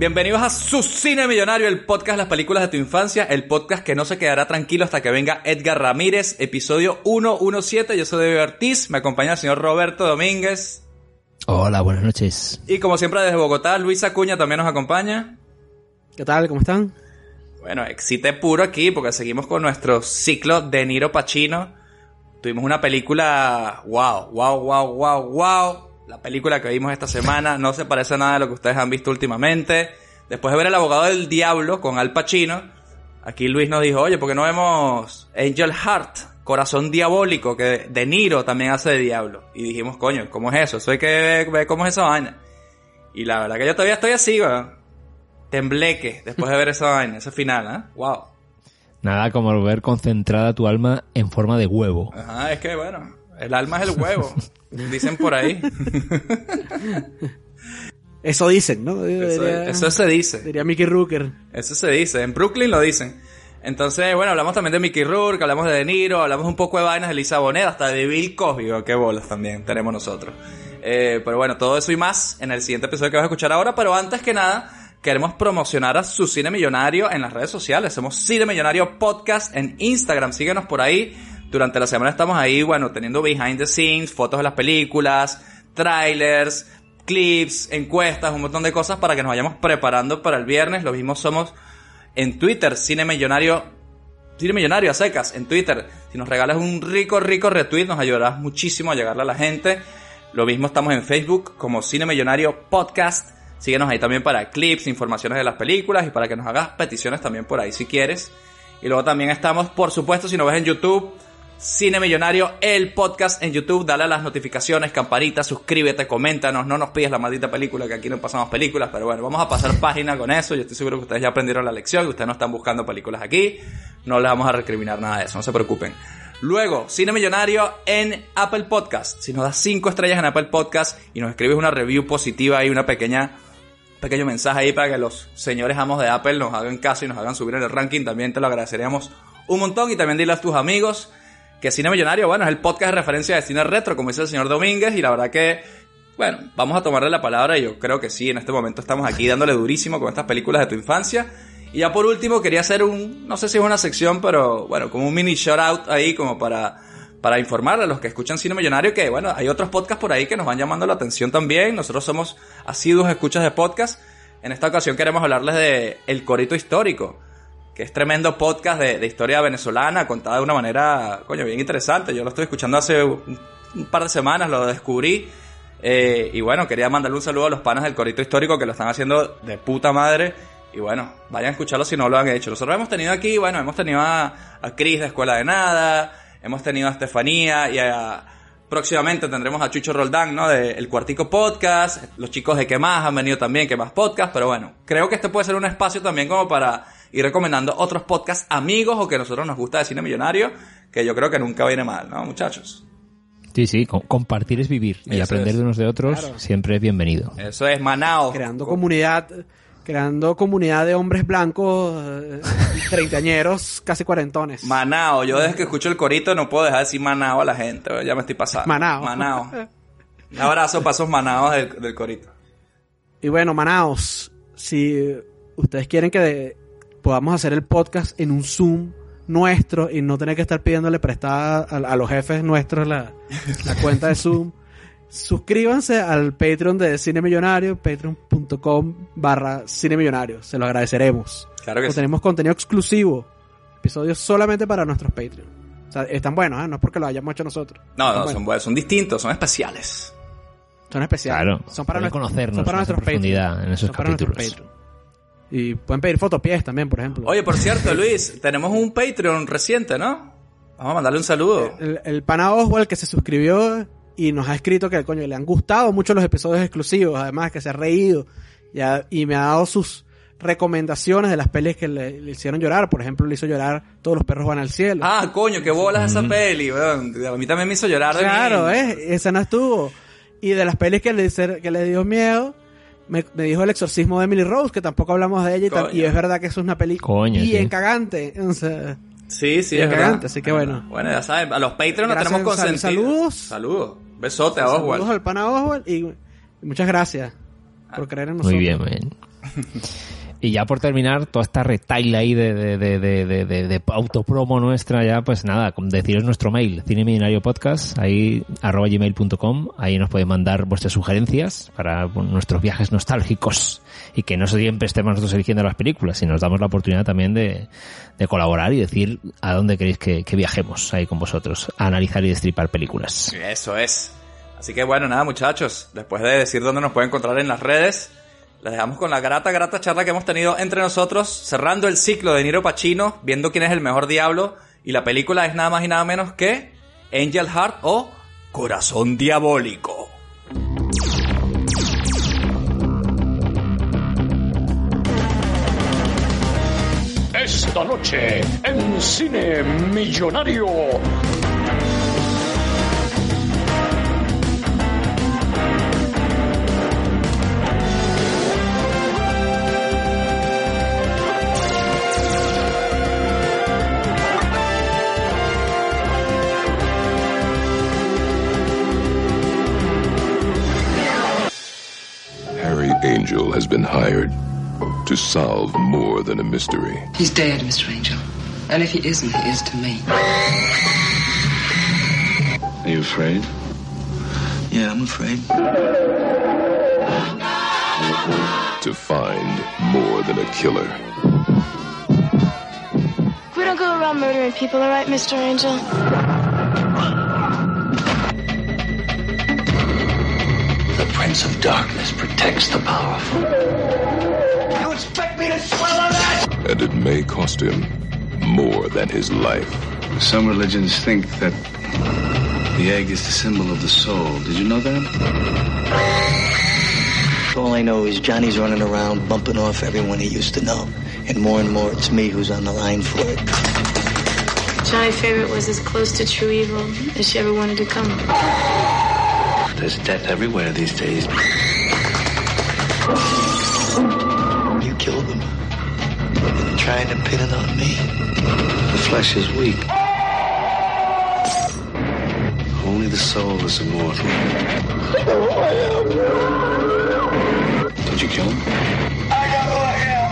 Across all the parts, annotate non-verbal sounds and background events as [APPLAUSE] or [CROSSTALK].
Bienvenidos a Su Cine Millonario, el podcast de las películas de tu infancia, el podcast que no se quedará tranquilo hasta que venga Edgar Ramírez, episodio 117. Yo soy David Ortiz, me acompaña el señor Roberto Domínguez. Hola, buenas noches. Y como siempre desde Bogotá, Luis Acuña también nos acompaña. ¿Qué tal? ¿Cómo están? Bueno, excite puro aquí porque seguimos con nuestro ciclo de Niro Pacino. Tuvimos una película, wow, wow, wow, wow, wow. La película que vimos esta semana no se parece a nada de lo que ustedes han visto últimamente. Después de ver El abogado del diablo con Al Pacino, aquí Luis nos dijo, oye, ¿por qué no vemos Angel Heart, Corazón Diabólico, que De Niro también hace de diablo? Y dijimos, coño, ¿cómo es eso? Eso hay que ver cómo es esa vaina. Y la verdad que yo todavía estoy así, weón. Tembleque después de ver esa vaina, ese final, ¿eh? Wow. Nada como ver concentrada tu alma en forma de huevo. Ajá, es que bueno, el alma es el huevo. Dicen por ahí. Eso dicen, ¿no? Eso, eso se dice. Diría Mickey Rooker. Eso se dice. En Brooklyn lo dicen. Entonces, bueno, hablamos también de Mickey Rourke, hablamos de De Niro, hablamos un poco de vainas de Lisa Bonet, hasta de Bill Cosby, oh, qué bolas también tenemos nosotros. Eh, pero bueno, todo eso y más en el siguiente episodio que vas a escuchar ahora, pero antes que nada, queremos promocionar a su cine millonario en las redes sociales. Somos Cine Millonario Podcast en Instagram, síguenos por ahí. Durante la semana estamos ahí, bueno, teniendo behind the scenes, fotos de las películas, trailers, clips, encuestas, un montón de cosas para que nos vayamos preparando para el viernes. Lo mismo somos en Twitter, Cine Millonario, Cine Millonario a secas, en Twitter. Si nos regalas un rico, rico retweet, nos ayudarás muchísimo a llegarle a la gente. Lo mismo estamos en Facebook como Cine Millonario Podcast. Síguenos ahí también para clips, informaciones de las películas y para que nos hagas peticiones también por ahí si quieres. Y luego también estamos, por supuesto, si nos ves en YouTube, Cine Millonario, el podcast en YouTube. Dale a las notificaciones, campanita, suscríbete, coméntanos. No nos pides la maldita película, que aquí no pasamos películas. Pero bueno, vamos a pasar página con eso. Yo estoy seguro que ustedes ya aprendieron la lección, que ustedes no están buscando películas aquí. No les vamos a recriminar nada de eso, no se preocupen. Luego, Cine Millonario en Apple Podcast. Si nos das 5 estrellas en Apple Podcast y nos escribes una review positiva y una pequeña pequeño mensaje ahí para que los señores amos de Apple nos hagan caso y nos hagan subir en el ranking, también te lo agradeceríamos un montón y también dile a tus amigos que Cine Millonario, bueno, es el podcast de referencia de cine retro, como dice el señor Domínguez, y la verdad que, bueno, vamos a tomarle la palabra y yo creo que sí, en este momento estamos aquí dándole durísimo con estas películas de tu infancia. Y ya por último quería hacer un, no sé si es una sección, pero bueno, como un mini shout out ahí como para, para informarle a los que escuchan Cine Millonario que, bueno, hay otros podcasts por ahí que nos van llamando la atención también. Nosotros somos asiduos escuchas de podcast. En esta ocasión queremos hablarles de El Corito Histórico que es tremendo podcast de, historia venezolana, contada de una manera, coño, bien interesante. Yo lo estoy escuchando hace un, un par de semanas, lo descubrí. Eh, y bueno, quería mandarle un saludo a los panas del Corito Histórico que lo están haciendo de puta madre. Y bueno, vayan a escucharlo si no lo han hecho. Nosotros hemos tenido aquí, bueno, hemos tenido a, a Cris de Escuela de Nada, hemos tenido a Estefanía y a, próximamente tendremos a Chucho Roldán, ¿no? De El Cuartico Podcast. Los chicos de Que Más han venido también, Que Más Podcast. Pero bueno, creo que este puede ser un espacio también como para ir recomendando otros podcasts amigos o que a nosotros nos gusta de cine millonario, que yo creo que nunca viene mal, ¿no, muchachos? Sí, sí, compartir es vivir y Eso aprender es. de unos de otros Claro. siempre es bienvenido. Eso es Manao. Creando comunidad, creando comunidad de hombres blancos, eh, treintañeros, [LAUGHS] casi cuarentones. Manao. Yo desde que escucho el corito no puedo dejar de decir Manao a la gente. Ya me estoy pasando. Manao. Manao. [LAUGHS] Un abrazo para esos Manaos del, del corito. Y bueno, Manaos, si ustedes quieren que de- podamos hacer el podcast en un Zoom nuestro y no tener que estar pidiéndole prestada a, a los jefes nuestros la, la cuenta de Zoom, [LAUGHS] suscríbanse al Patreon de Cine Millonario, patreon.com barra Cine Millonario. Se lo agradeceremos. Claro que Porque sí. tenemos contenido exclusivo, episodios solamente para nuestros Patreon. O sea, están buenos, ¿eh? no es porque lo hayamos hecho nosotros. No, no, son, buenos. son distintos, son especiales. Son especiales. Claro, son para, conocernos son para en nuestros profundidad Patreon. en esos Son para nuestros capítulos. Patreon. Y pueden pedir fotopies también, por ejemplo. Oye, por cierto, Luis, tenemos un Patreon reciente, ¿no? Vamos a mandarle un saludo. el, el pana Oswald que se suscribió y nos ha escrito que coño le han gustado mucho los episodios exclusivos, además que se ha reído y me ha dado sus recomendaciones de las pelis que le, le hicieron llorar. Por ejemplo, le hizo llorar Todos los perros van al cielo. Ah, coño, qué bolas esa peli, weón. A mí también me hizo llorar de claro. ¿eh? Esa no estuvo. Y de las pelis que le, que le dio miedo, me, me dijo El exorcismo de Emily Rose, que tampoco hablamos de ella. Y, tal- y es verdad que eso es una peli Coño, bien sí. cagante. O sea, Sí, sí, es verdad. cagante, así que bueno. Bueno, ya saben, a los Patreon nos tenemos consentidos. saludos. Saludos. Besote a saludos Oswald. al pana Oswald y, y muchas gracias por creer en nosotros. Muy bien, muy bien. [LAUGHS] Y ya por terminar, toda esta retaila ahí de, de, de, de, de, autopromo nuestra, ya pues nada, deciros nuestro mail, Cine Millonario Podcast, ahí arroba gmail.com, ahí nos podéis mandar vuestras sugerencias para nuestros viajes nostálgicos y que no siempre estemos nosotros eligiendo las películas, y nos damos la oportunidad también de, de colaborar y decir a dónde queréis que, que viajemos ahí con vosotros, a analizar y destripar películas. Eso es. Así que bueno, nada muchachos, después de decir dónde nos pueden encontrar en las redes, les dejamos con la grata, grata charla que hemos tenido entre nosotros, cerrando el ciclo de Niro Pacino, viendo quién es el mejor diablo, y la película es nada más y nada menos que Angel Heart o Corazón Diabólico. Esta noche en Cine Millonario. Angel has been hired to solve more than a mystery. He's dead, Mr. Angel. And if he isn't, he is to me. Are you afraid? Yeah, I'm afraid. To find more than a killer. We don't go around murdering people, all right, Mr. Angel? Prince of Darkness protects the powerful. You expect me to swallow that? And it may cost him more than his life. Some religions think that the egg is the symbol of the soul. Did you know that? All I know is Johnny's running around bumping off everyone he used to know. And more and more, it's me who's on the line for it. Johnny Favorite was as close to true evil as she ever wanted to come. There's death everywhere these days. You killed them. And you're trying to pin it on me. The flesh is weak. Only the soul is immortal. Did you kill him? I am hell.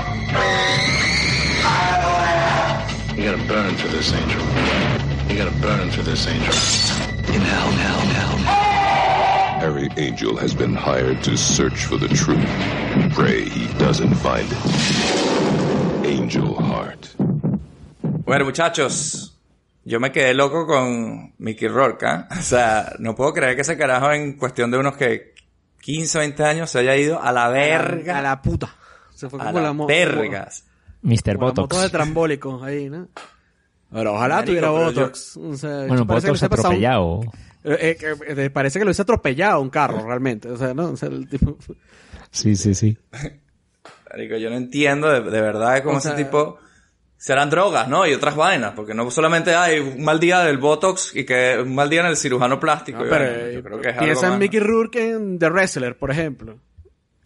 I am hell. You gotta burn for this, Angel. You gotta burn for this, Angel. In hell, hell, hell. Harry Angel has been hired to search for the truth. Pray he doesn't find it. Angel Heart. Bueno, muchachos, yo me quedé loco con Mickey Rourke, ¿ah? [LAUGHS] O sea, no puedo creer que ese carajo en cuestión de unos que 15 o 20 años se haya ido a la verga. A la puta. Se fue A como la la vergas. Mr. como la Botox. de trambólico ahí, ¿no? Pero ojalá Marico, tuviera pero yo- Botox. O sea, Bueno, Botox se ha pasado un- atropellado. Eh, eh, eh, parece que lo hizo atropellado un carro, realmente. O sea, ¿no? O sea, el tipo... Sí, sí, sí. Marico, yo no entiendo de, de verdad cómo O sea- ese tipo... Serán drogas, ¿no? Y otras vainas, porque no solamente hay un mal día del Botox y que un mal día en el cirujano plástico. No, pero bueno, eh, yo creo que es piensa algo en Mickey. Rourke en The Wrestler, por ejemplo.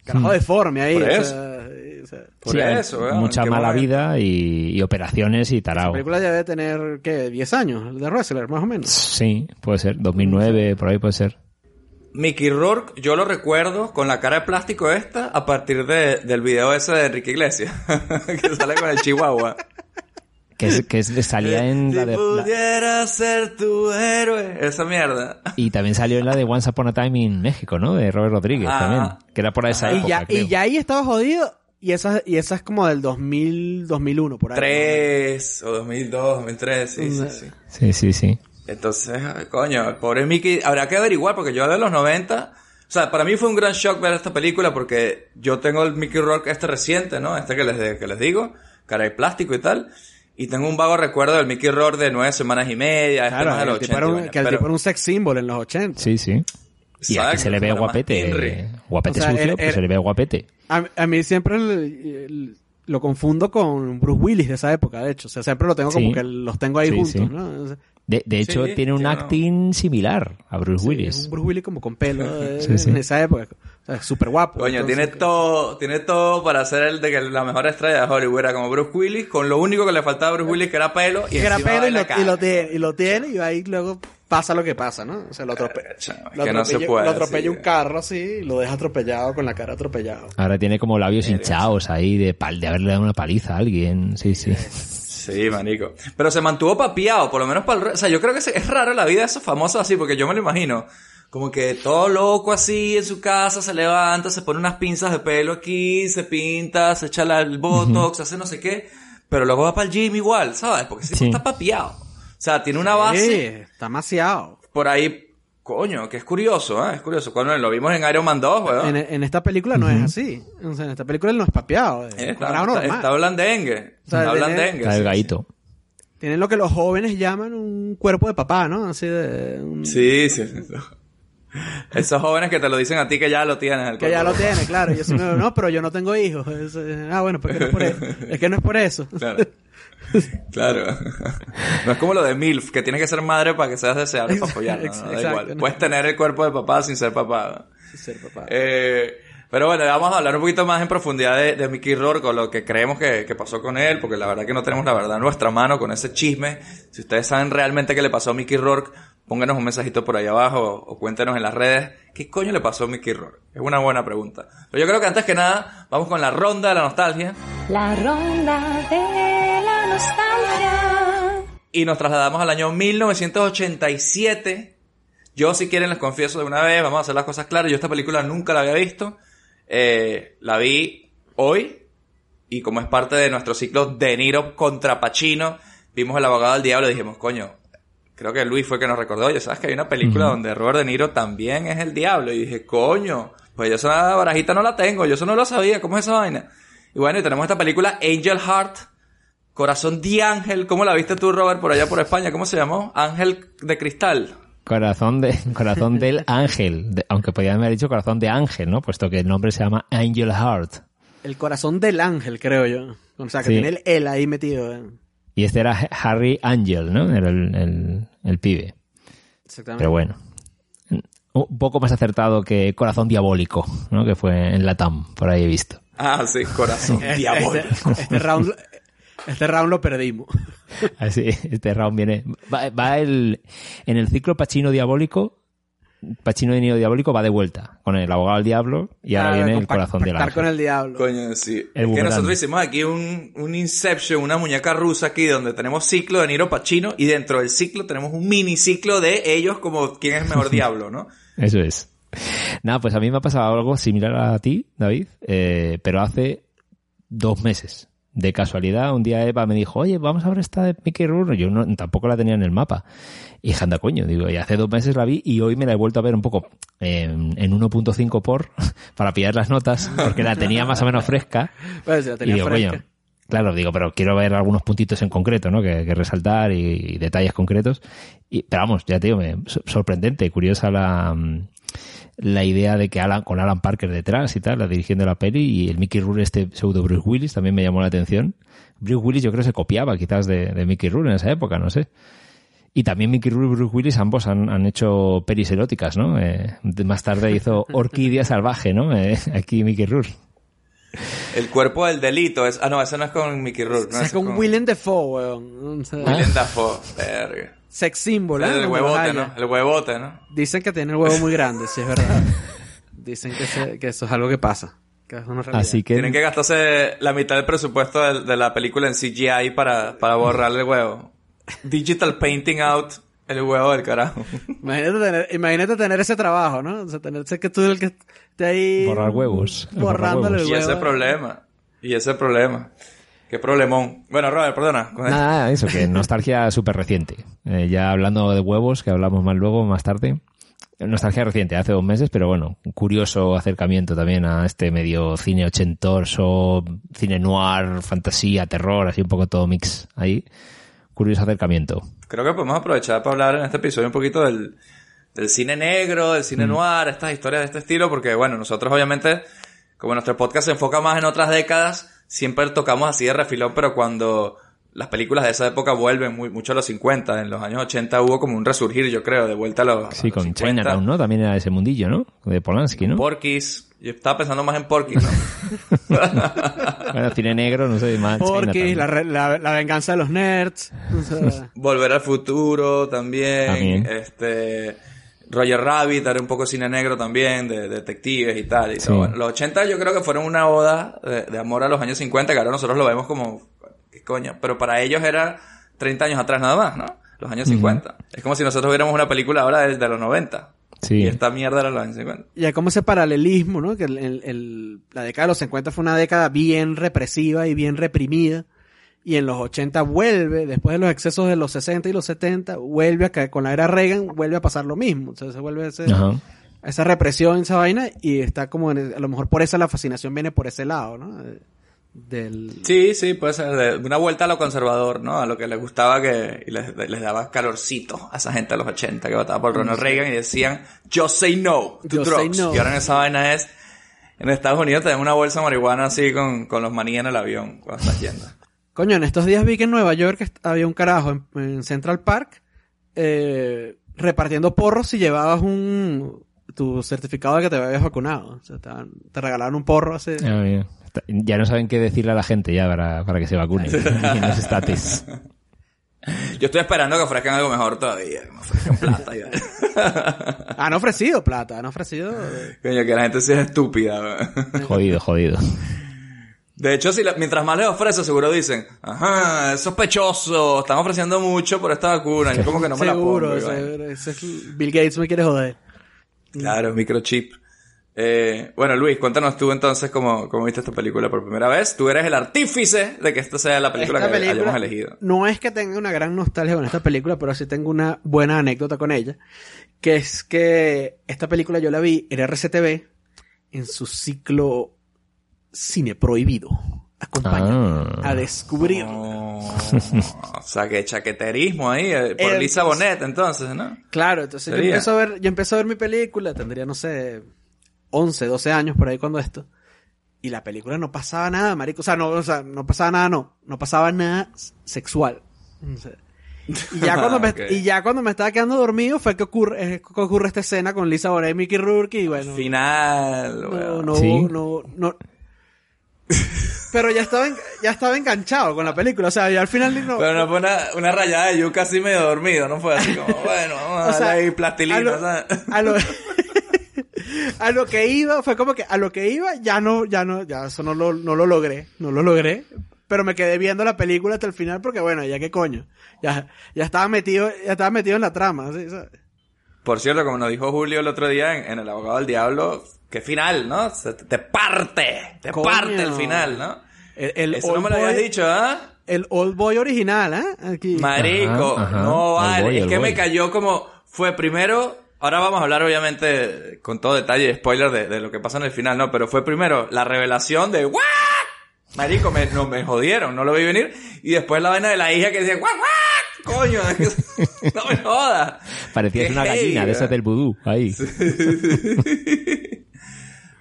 Carajo deforme ahí. Por o sea, eh, o sea, Por Sí, hay eso, weón, Mucha ¿en qué mala vida y, y operaciones y la tarao. película ya debe tener, ¿qué? 10 años, The Wrestler, más o menos. Sí, puede ser. 2009, por ahí puede ser. Mickey Rourke, yo lo recuerdo con la cara de plástico esta a partir de, del video ese de Enrique Iglesias, [LAUGHS] que sale con el chihuahua. Que, es, que es- salía en la de... la- pudiera ser tu héroe. Esa mierda. y también salió en la de Once Upon a Time in México, ¿no? De Robert Rodríguez Ah. también. Que era por esa y, época, ya, creo. y ya ahí estaba jodido. Y esa, y esa es como del 2000, 2001, por ahí. 3 o 2002, 2003, sí, sí, sí. Sí, sí, sí. Entonces, ay, coño, pobre Mickey, habrá que averiguar porque yo de los 90, o sea, para mí fue un gran shock ver esta película porque yo tengo el Mickey Rourke este reciente, ¿no? Este que les, que les digo, cara de plástico y tal. Y tengo un vago recuerdo del Mickey Rourke de nueve semanas y media, este Claro, los el tipo 80 era y un- que el pero- tipo era un sex symbol en los 80. Sí, sí. Y aquí se le ve guapete. Guapete O sea, sucio, pues era- se le ve guapete. A, a mí siempre el- el- lo confundo con Bruce Willis de esa época, de hecho. O sea, siempre lo tengo como que los tengo ahí Sí, juntos, sí. ¿no? De, de hecho, Sí, tiene un sí, no. acting similar a Bruce Sí, Willis. es un Bruce Willis como con pelo Sí, sí. en esa época. O sea, súper guapo. Coño, Entonces, tiene todo, tiene todo para ser el de que la mejor estrella de Hollywood era como Bruce Willis, con lo único que le faltaba a Bruce Willis que era pelo y que era pelo y lo, y lo tiene, y lo tiene y ahí luego pasa lo que pasa, ¿no? O sea, lo, atrope- Eh, lo que no se atropella, puede, lo atropella sí. un carro así y lo deja atropellado con la cara atropellado. Ahora tiene como labios hinchados ahí de, pal, de haberle dado una paliza a alguien. Sí, sí. Sí, manico. Pero se mantuvo papiado, por lo menos para el... re- O sea, yo creo que es raro la vida de esos famosos así, porque yo me lo imagino. Como que todo loco así en su casa, se levanta, se pone unas pinzas de pelo aquí, se pinta, se echa el botox, hace no sé qué. Pero luego va para el gym igual, ¿sabes? Porque tipo Sí. está papiado. O sea, tiene una base Sí, está demasiado. por ahí... Coño, que es curioso, ¿eh? Es curioso. Cuando lo vimos en Iron Man 2, weón. En, en esta película no es así. O sea, en esta película él no es papeado. Es Eh, Está, está, está blandengue. O sea, está tiene- blandengue. Está sí, delgadito. Tienen lo que los jóvenes llaman un cuerpo de papá, ¿no? Así de... un- Sí, sí. sí. Esos jóvenes que te lo dicen a ti que ya lo tienes. el Que ya cuerpo. lo tiene, claro. Y yo sí me- [LAUGHS] no, pero yo no tengo hijos. Es, eh, ah, bueno, pues que no es por eso. Es que no es por eso. Claro. Claro. No es como lo de MILF, que tienes que ser madre para que seas deseable para apoyarla. ¿no? Da Exacto, igual. ¿no? Puedes tener el cuerpo de papá sin ser papá. Ser papá. Eh, pero bueno, vamos a hablar un poquito más en profundidad de, de Mickey Rourke, con lo que creemos que, que pasó con él, porque la verdad que no tenemos la verdad en nuestra mano con ese chisme. Si ustedes saben realmente qué le pasó a Mickey Rourke, pónganos un mensajito por ahí abajo o, cuéntenos en las redes qué coño le pasó a Mickey Rourke. Es una buena pregunta. Pero yo creo que antes que nada, vamos con la ronda de la nostalgia. La ronda de nostalgia. Y nos trasladamos al año 1987. Yo, si quieren, les confieso de una vez, vamos a hacer las cosas claras. Yo esta película nunca la había visto. Eh, la vi hoy. Y como es parte de nuestro ciclo De Niro contra Pacino, vimos El abogado del diablo y dijimos, coño, creo que Luis fue el que nos recordó. Oye, ¿sabes que hay una película donde Robert De Niro también es el diablo? Y dije, coño, pues yo esa barajita no la tengo. Yo eso no lo sabía. ¿Cómo es esa vaina? Y bueno, y tenemos esta película Angel Heart. Corazón de Ángel, ¿cómo la viste tú, Robert, por allá por España? ¿Cómo se llamó? Ángel de Cristal. Corazón de [LAUGHS] corazón del ángel, de- aunque podrían haber dicho corazón de ángel, ¿no? Puesto que el nombre se llama Angel Heart. El corazón del ángel, creo yo. O sea, que Sí. tiene el él ahí metido. eh. Y este era Harry Angel, ¿no? Era el, el- el pibe. Exactamente. Pero bueno. Un poco más acertado que Corazón Diabólico, ¿no? Que fue en Latam, por ahí he visto. Ah, sí, corazón Este, diabólico. este- este round, este round lo perdimos. [LAUGHS] Así, este round viene. Va, va el, en el ciclo Pachino Diabólico, Pachino de Niro Diabólico va de vuelta con el abogado del diablo y ahora Ah, viene el corazón del ángel. con el diablo. Coño, sí. El es que nosotros hicimos aquí un, un Inception, una muñeca rusa aquí, donde tenemos ciclo de Niro Pacino y dentro del ciclo tenemos un mini ciclo de ellos como quién es el mejor [LAUGHS] diablo, ¿no? Eso es. Nada, pues a mí me ha pasado algo similar a ti, David, eh, pero hace dos meses. De casualidad, un día Eva me dijo, oye, vamos a ver esta de Mickey Rourke. Yo no, tampoco la tenía en el mapa. Y anda coño, digo, y hace dos meses la vi y hoy me la he vuelto a ver un poco eh, en 1.5 por, [LAUGHS] para pillar las notas, porque la tenía más o menos fresca. [LAUGHS] Pues, la Y digo, fresca. coño, claro, digo, pero quiero ver algunos puntitos en concreto, ¿no? Que, que resaltar y, y detalles concretos. Y, pero vamos, ya te digo, me, so- sorprendente, curiosa la, la idea de que Alan, con Alan Parker detrás y tal, la dirigiendo la peli, y el Mickey Rourke, este pseudo Bruce Willis, también me llamó la atención. Bruce Willis yo creo que se copiaba quizás de, de Mickey Rourke en esa época, no sé. Y también Mickey Rourke y Bruce Willis ambos han, han hecho pelis eróticas, ¿no? Eh, más tarde hizo [LAUGHS] Orquídea Salvaje, ¿no? Eh, aquí Mickey Rourke. El cuerpo del delito es... Ah, no, ese no es con Mickey Rourke. No, O sea, ese con es con Willem Dafoe, weón. O sea, Willem Dafoe. Verga. Sex symbol, ¿eh? El huevote. ¿no? El huevote, ¿no? Dicen que tiene el huevo muy grande, sí es verdad. [LAUGHS] Dicen que, se- que eso es algo que pasa. Que es una realidad. Así que... Tienen que gastarse la mitad del presupuesto de, de la película en CGI para, para borrarle el huevo. Digital painting out el huevo del carajo. Imagínate tener, imagínate tener ese trabajo, ¿no? O sea, tener ser que tú el que esté ahí... Borrar huevos. Borrándole el Y huevo. ese problema. Y ese problema. Qué problemón. Bueno, Robert, perdona. Nada, eso, que [LAUGHS] nostalgia súper reciente. Eh, ya hablando de huevos, que hablamos más luego, más tarde. Nostalgia reciente, hace dos meses, pero bueno, curioso acercamiento también a este medio cine ochentoso, cine noir, fantasía, terror, así un poco todo mix ahí. Curioso acercamiento. Creo que podemos aprovechar para hablar en este episodio un poquito del, del cine negro, del cine noir, estas historias de este estilo, porque bueno, nosotros obviamente, como nuestro podcast se enfoca más en otras décadas, siempre tocamos así de refilón, pero cuando las películas de esa época vuelven muy, mucho a los 50, en los años 80 hubo como un resurgir, yo creo, de vuelta a los, Sí, a los con Chinatown, ¿no? También era ese mundillo, ¿no? De Polanski, ¿no? Porky's. Yo estaba pensando más en Porky's, ¿no? [LAUGHS] Bueno, cine negro, no sé, más Chinatown. la, re- la, la venganza de los nerds. o sea, [LAUGHS] Volver al futuro también. También. Este. Roger Rabbit era un poco cine negro también, de, detectives y tal. Y Sí. todo. Bueno, los 80 yo creo que fueron una oda de, de amor a los años 50, que ahora nosotros lo vemos como, ¿qué coño? Pero para ellos era 30 años atrás nada más, ¿no? Los años 50. Es como si nosotros viéramos una película ahora de, de los 90. Sí. Y esta mierda era los años 50. y hay como ese paralelismo, ¿no? Que el- el- el- la década de los 50 fue una década bien represiva y bien reprimida. Y en los 80 vuelve, después de los excesos de los 60 y los 70, vuelve a caer, con la era Reagan, vuelve a pasar lo mismo. Entonces se vuelve ese, Ajá. esa represión, esa vaina, y está como, en a lo mejor por eso la fascinación viene por ese lado, ¿no? Eh, Del... Sí, sí, puede ser de una vuelta a lo conservador, ¿no? A lo que les gustaba que y les, les daba calorcito a esa gente de los 80 que votaba por Ronald Reagan y decían, just say no to drugs. no. Y ahora en esa vaina es, en Estados Unidos te dan una bolsa de marihuana así con, con los maní en el avión cuando estás yendo. Coño, en estos días vi que en Nueva York había un carajo en, en Central Park eh, repartiendo porros si llevabas un tu certificado de que te habías vacunado. O sea, te, regalaron un porro hace... Ah, Ya no saben qué decirle a la gente ya para, para que se vacune. [LAUGHS] Y no se estates. Yo estoy esperando que ofrezcan algo mejor todavía, que me ofrezcan plata. y vaina. [LAUGHS] Han ofrecido plata, han ofrecido... eh, Coño, que la gente sea estúpida. Jodido, jodido. De hecho, si la- mientras más les ofrece, seguro dicen, ajá, es sospechoso, están ofreciendo mucho por esta vacuna. Yo como que no me la pongo. seguro, seguro, ese es- Bill Gates me quiere joder. Claro, microchip. Eh, bueno, Luis, cuéntanos tú entonces cómo, cómo viste esta película por primera vez. Tú eres el artífice de que esta sea la película Esta que película hayamos elegido. No es que tenga una gran nostalgia con esta película, pero sí tengo una buena anécdota con ella. Que es que esta película yo la vi en RCTV en su ciclo Cine Prohibido. Acompáñame Ah. a descubrir. Oh, o sea, que chaqueterismo ahí, eh, por El- Lisa Bonet entonces, ¿no? Claro, entonces yo empiezo, a ver, yo empecé a ver mi película, tendría, no sé, 11, 12 años por ahí cuando esto. Y la película no pasaba nada, marico. O sea, no, o sea, no pasaba nada, no. No pasaba nada sexual. O sea, y ya cuando [LAUGHS] me, y ya cuando me estaba quedando dormido fue que ocurre, es que ocurre esta escena con Lisa Bonet y Mickey Rourke y bueno. Final, No, no, Sí. no, no. Pero ya estaba, en- ya estaba enganchado con la película. O sea, ya al final no. Pero no fue una, una rayada de yuca así medio dormido, no fue así como, [LAUGHS] bueno, vamos a O sea, darle ahí plastilina, a lo- ¿sabes? a lo, [LAUGHS] [LAUGHS] a lo que iba, fue como que a lo que iba, ya no, ya no, ya eso no lo, no lo logré, no lo logré. Pero me quedé viendo la película hasta el final porque bueno, ya qué coño. Ya, ya estaba metido, ya estaba metido en la trama, ¿sí? ¿sabes? Por cierto, como nos dijo Julio el otro día en, en El Abogado del Diablo, qué final, ¿no? Se- te, te parte, te Coño. parte el final, ¿no? El, el Eso no me lo habías Boy- dicho, ¿ah? El Old Boy original, ¿eh? Aquí. Marico, Ajá, ajá. no vale. boy, es que boy. me cayó como, fue primero, ahora vamos a hablar obviamente con todo detalle spoiler de, de lo que pasa en el final, ¿no? Pero fue primero la revelación de ¿What? Marico, me, no, me jodieron, no lo vi venir. Y después la vaina de la hija que decía ¿What? what? Coño, es que- [LAUGHS] no me jodas. Parecías una gallina heavy, de esas del vudú. Ahí. [LAUGHS]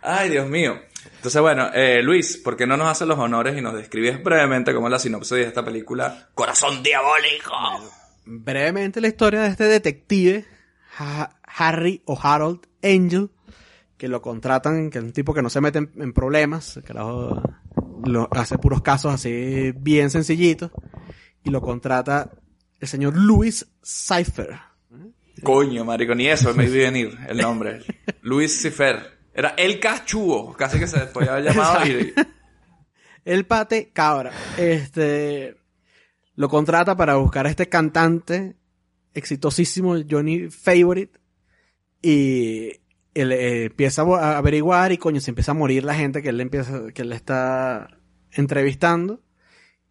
Ay, Dios mío. Entonces, bueno, eh, Luis, ¿por qué no nos haces los honores y nos describes brevemente cómo es la sinopsis de esta película Corazón Diabólico? brevemente la historia de este detective, Ha- Harry o Harold Angel, que lo contratan, que es un tipo que no se mete en, en problemas, que lo, lo- hace puros casos así bien sencillitos, y lo contrata el señor Louis Cypher. Coño, marico, ni eso me vi venir el nombre. [LAUGHS] Luis Cifer. Era el cachuo, casi que se podía haber llamado. y- El pate cabra. Este lo contrata para buscar a este cantante exitosísimo, Johnny Favorite. Y él eh, empieza a averiguar y coño, se empieza a morir la gente que él empieza, que él está entrevistando.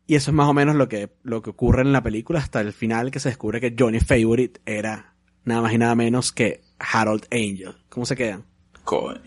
Y eso es más o menos lo que, lo que ocurre en la película hasta el final que se descubre que Johnny Favorite era nada más y nada menos que Harold Angel. ¿Cómo se quedan? Coño.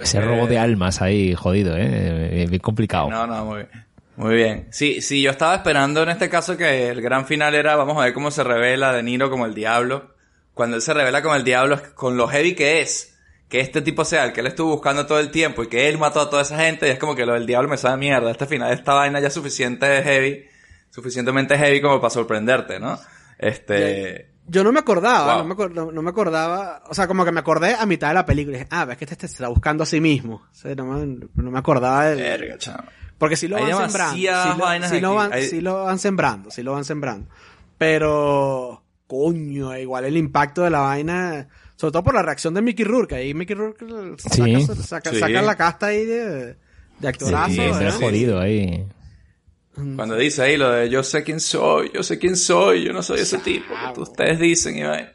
Ese robo de almas ahí, jodido, ¿eh? Bien complicado. No, no, muy bien. Muy bien. Sí, sí, yo estaba esperando en este caso que el gran final era, vamos a ver cómo se revela De Niro como el diablo. Cuando él se revela como el diablo, es con lo heavy que es, que este tipo sea el que él estuvo buscando todo el tiempo y que él mató a toda esa gente, y es como que lo del diablo me sabe mierda. Este final, esta vaina ya es suficiente heavy, suficientemente heavy como para sorprenderte, ¿no? Este... Yo no me acordaba, Wow. no, me no- no me acordaba, o sea, como que me acordé a mitad de la película. y dije, ah, ves que este, este se está buscando a sí mismo. O sea, no, me, no me acordaba del... Verga. Porque sí lo Hay van sembrando. Sí lo, sí van, Hay- sí lo van sembrando, sí lo van sembrando. Pero, coño, igual el impacto de la vaina, sobre todo por la reacción de Mickey Rourke. Ahí Mickey Rourke saca, Sí. saca, Sí. saca la casta ahí de, de actorazo. Sí, se ha jodido ahí. Cuando dice ahí lo de yo sé quién soy, yo sé quién soy, yo no soy ese tipo que ustedes dicen y vaina.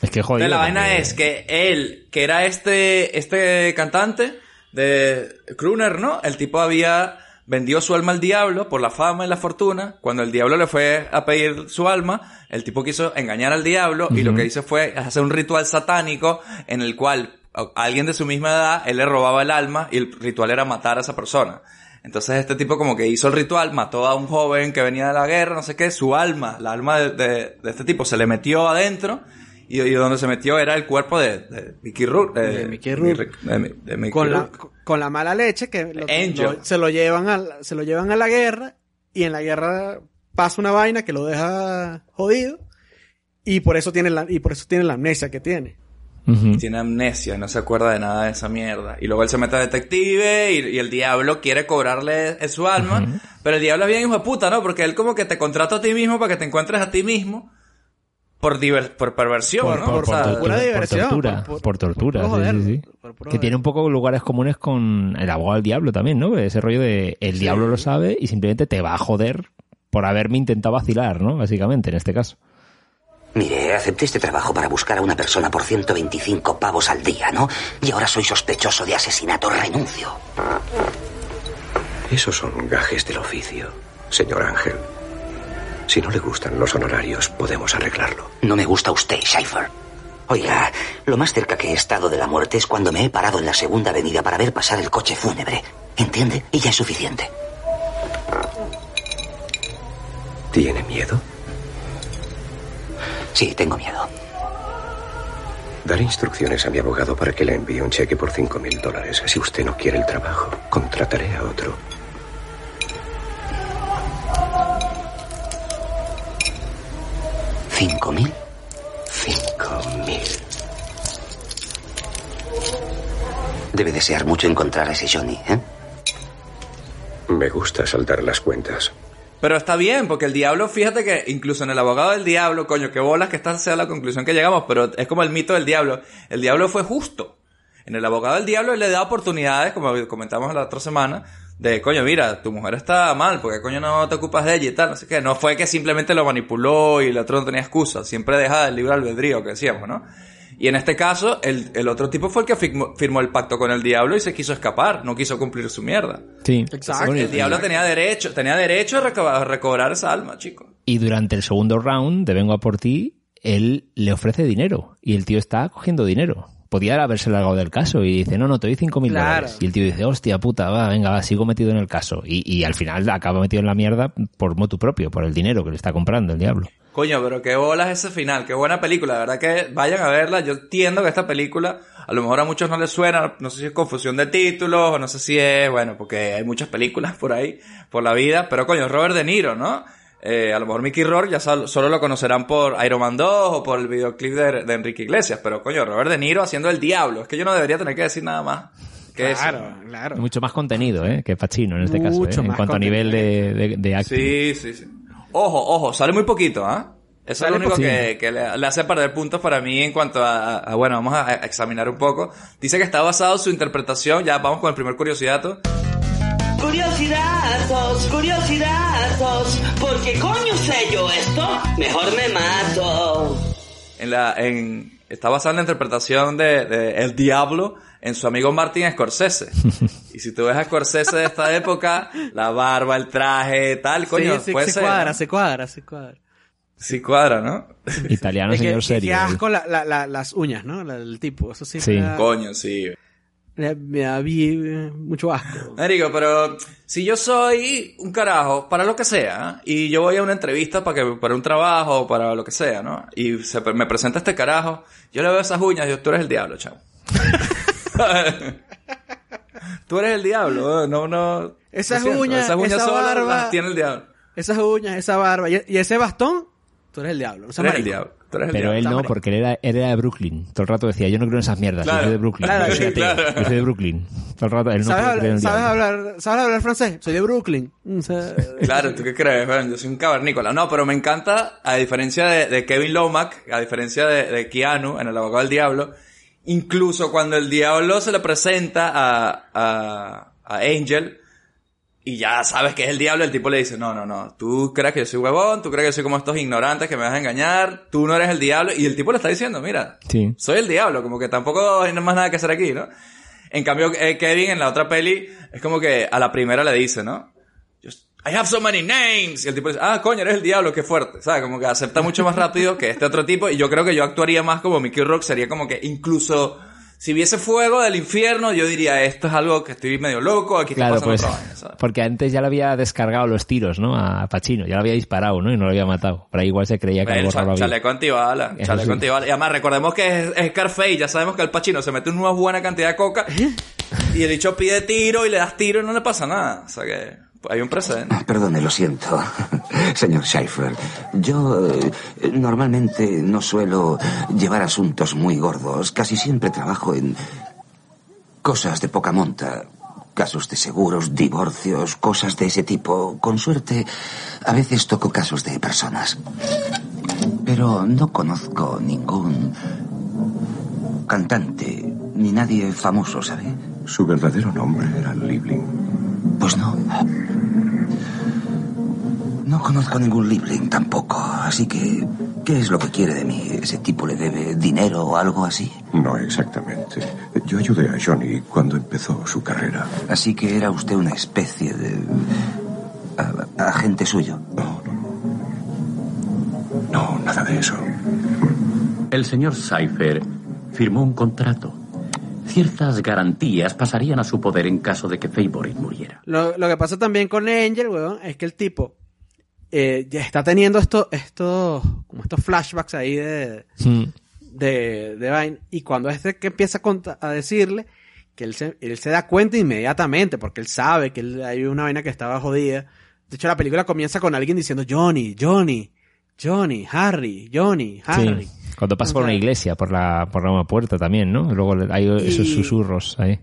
Es que jodido. Entonces, la vaina es que él, que era este, este cantante de Kruner, ¿no? El tipo había vendido su alma al diablo por la fama y la fortuna. Cuando el diablo le fue a pedir su alma, el tipo quiso engañar al diablo y lo que hizo fue hacer un ritual satánico en el cual a alguien de su misma edad, él le robaba el alma y el ritual era matar a esa persona. Entonces este tipo como que hizo el ritual, mató a un joven que venía de la guerra, no sé qué, su alma, la alma de, de- de este tipo se le metió adentro y, y donde se metió era el cuerpo de, de Mickey Rourke. De Mickey Rourke. Mickey con la, Rourke. con la mala leche que lo- se lo llevan al, se lo llevan a la guerra y en la guerra pasa una vaina que lo deja jodido y por eso tiene la, y por eso tiene la amnesia que tiene. Tiene amnesia, no se acuerda de nada de esa mierda. Y luego él se mete a detective y, y el diablo quiere cobrarle eh, su alma. Pero el diablo es bien hijo de puta, ¿no? Porque él como que te contrata a ti mismo para que te encuentres a ti mismo por, diver- por perversión, Por, ¿no? por- O sea, por tortura, pura por diversión, tortura, por- por, por- tortura, por puro sí, sí, joder, sí. por puro Que tiene un poco lugares comunes con el abogado del diablo también, ¿no? Ese rollo de el diablo lo sabe y simplemente te va a joder por haberme intentado vacilar, ¿no? Básicamente, en este caso. Mire, acepté este trabajo para buscar a una persona por 125 pavos al día, ¿no? Y ahora soy sospechoso de asesinato. Renuncio. Esos son gajes del oficio, señor Ángel. Si no le gustan los honorarios, podemos arreglarlo. No me gusta usted, Schaefer. Oiga, lo más cerca que he estado de la muerte es cuando me he parado en la segunda avenida para ver pasar el coche fúnebre. ¿Entiende? Y ya es suficiente. ¿Tiene miedo? Sí, tengo miedo. Daré instrucciones a mi abogado para que le envíe un cheque por cinco mil dólares. Si usted no quiere el trabajo, contrataré a otro. ¿Cinco mil? Cinco mil. Debe desear mucho encontrar a ese Johnny, ¿eh? Me gusta saldar las cuentas. Pero está bien, porque el diablo, fíjate que incluso en el abogado del diablo, coño, qué bolas que esta sea la conclusión que llegamos, pero es como el mito del diablo. El diablo fue justo. En el abogado del diablo le da oportunidades, como comentamos la otra semana, de coño, mira, tu mujer está mal, porque coño no te ocupas de ella y tal, no sé qué. No fue que simplemente lo manipuló y el otro no tenía excusa, siempre deja el libre albedrío que decíamos, ¿no? Y en este caso, el, el otro tipo fue el que firmó, firmó el pacto con el diablo y se quiso escapar, no quiso cumplir su mierda. Sí. Exacto. El diablo tenía derecho, tenía derecho a reco- a recobrar esa alma, chico. Y durante el segundo round de Vengo a por ti, él le ofrece dinero y el tío está cogiendo dinero. Podía haberse largado del caso y dice, no, no, te doy 5.000 Claro. dólares. Y el tío dice, hostia puta, va, venga, va, sigo metido en el caso. Y, y al final acaba metido en la mierda por motu propio, por el dinero que le está comprando el diablo. Coño, pero qué bolas ese final, qué buena película, la verdad que vayan a verla. Yo entiendo que esta película, a lo mejor a muchos no les suena, no sé si es confusión de títulos, o no sé si es, bueno, porque hay muchas películas [LAUGHS] por ahí, por la vida, pero coño, Robert De Niro, ¿no? Eh, a lo mejor Mickey Rourke ya sol- solo lo conocerán por Iron Man 2 o por el videoclip de, de Enrique Iglesias, pero coño, Robert De Niro haciendo el diablo, es que yo no debería tener que decir nada más que eso. Claro, claro. Mucho más contenido, ¿eh? Que Pacino en este caso, Mucho ¿eh? En cuanto a nivel de, de, de acting. Sí, sí, sí. Ojo, ojo, sale muy poquito, ¿ah? Eso Sale es lo único que, que le, le hace perder puntos para mí en cuanto a, a- a- bueno, vamos a, a examinar un poco. Dice que está basado su interpretación, ya vamos con el primer curiosidad. Curiosidazos, curiosidazos, ¿por qué coño sé yo esto? Mejor me mato. En la, en, está basado en la interpretación de, de El Diablo en su amigo Martin Scorsese. [LAUGHS] y si tú ves a Scorsese de esta época, la barba, el traje, tal, coño, sí, sí, puede se ser. cuadra, ¿no? se cuadra, se cuadra. Sí cuadra, ¿no? Italiano, Es señor que- serio. Qué ¿eh? asco la- la- la- las uñas, ¿no? La- el tipo, eso sí. Sí. Me da, Coño, sí. Me da- me da bien- mucho asco. Marico, pero si yo soy un carajo, para lo que sea, y yo voy a una entrevista para que para un trabajo o para lo que sea, ¿no? Y se, me presenta este carajo, yo le veo esas uñas y yo, tú eres el diablo, chavo. [LAUGHS] Tú eres el diablo, no, no. Esas uñas, esas uñas esa barba. las tiene el diablo. Esas uñas, esa barba y, y ese bastón, tú eres el diablo. No Tú eres el diablo. Tú eres el Pero diablo. él no, porque él era, él era de Brooklyn. Todo el rato decía, yo no creo en esas mierdas, Claro. yo soy de Brooklyn. Claro, yo, soy sí, ateo, claro. yo soy de Brooklyn. Todo el rato, él no ¿Sabes, cree en hablar, el ¿sabes, hablar, ¿Sabes hablar francés? Soy de Brooklyn. O sea, [LAUGHS] Claro, ¿tú qué crees? Bueno, yo soy un cavernícola. No, pero me encanta, a diferencia de, de Kevin Lomack, a diferencia de, de Keanu en El Abogado del Diablo, incluso cuando el diablo se le presenta a, a, a Angel, y ya sabes que es el diablo, el tipo le dice, no, no, no, tú crees que yo soy huevón, tú crees que yo soy como estos ignorantes que me vas a engañar, tú no eres el diablo, y el tipo le está diciendo, mira, Sí. soy el diablo, como que tampoco hay más nada que hacer aquí, ¿no? En cambio, eh, Kevin en la otra peli es como que a la primera le dice, ¿no? I have so many names. Y el tipo dice, ah, coño, eres el diablo, qué fuerte. ¿Sabes? Como que acepta mucho más rápido que este otro tipo. Y yo creo que yo actuaría más como Mickey Rock. Sería como que incluso si viese fuego del infierno, yo diría, esto es algo que estoy medio loco, aquí Claro, está pasando pues, vaina, ¿sabes? porque antes ya le había descargado los tiros, ¿no? A Pacino, ya lo había disparado, ¿no? Y no lo había matado. Pero ahí igual se creía que algo raro había. chaleco antibala, chaleco antibala. Y además, recordemos que es, es Scarface, ya sabemos que el Pacino se mete una buena cantidad de coca [LAUGHS] y el dicho pide tiro y le das tiro y no le pasa nada. O sea que hay un precedente. Perdone, lo siento. [LAUGHS] Señor Schaefer, yo eh, normalmente no suelo llevar asuntos muy gordos. Casi siempre trabajo en cosas de poca monta. Casos de seguros, divorcios, cosas de ese tipo. Con suerte, a veces toco casos de personas. Pero no conozco ningún cantante ni nadie famoso, ¿sabe? Su verdadero nombre era Liebling. Pues no. No conozco ningún Liebling tampoco, así que... ¿Qué es lo que quiere de mí? ¿Ese tipo le debe dinero o algo así? No exactamente. Yo ayudé a Johnny cuando empezó su carrera. Así que era usted una especie de... a- agente suyo. No, nada de eso. El señor Cypher firmó un contrato. Ciertas garantías pasarían a su poder en caso de que Favorite muriera. Lo, lo que pasa también con Angel, weón, es que el tipo eh, ya está teniendo estos, estos, como estos flashbacks ahí de, Mm. de, de Vine. Y cuando es de que empieza a, a decirle que él se, él se da cuenta inmediatamente, porque él sabe que él- hay una vaina que estaba jodida. De hecho, la película comienza con alguien diciendo Johnny, Johnny, Johnny, Harry, Johnny, Harry. Sí. Cuando pasa por una iglesia, por la, por la puerta también, ¿no? Luego hay esos susurros ahí.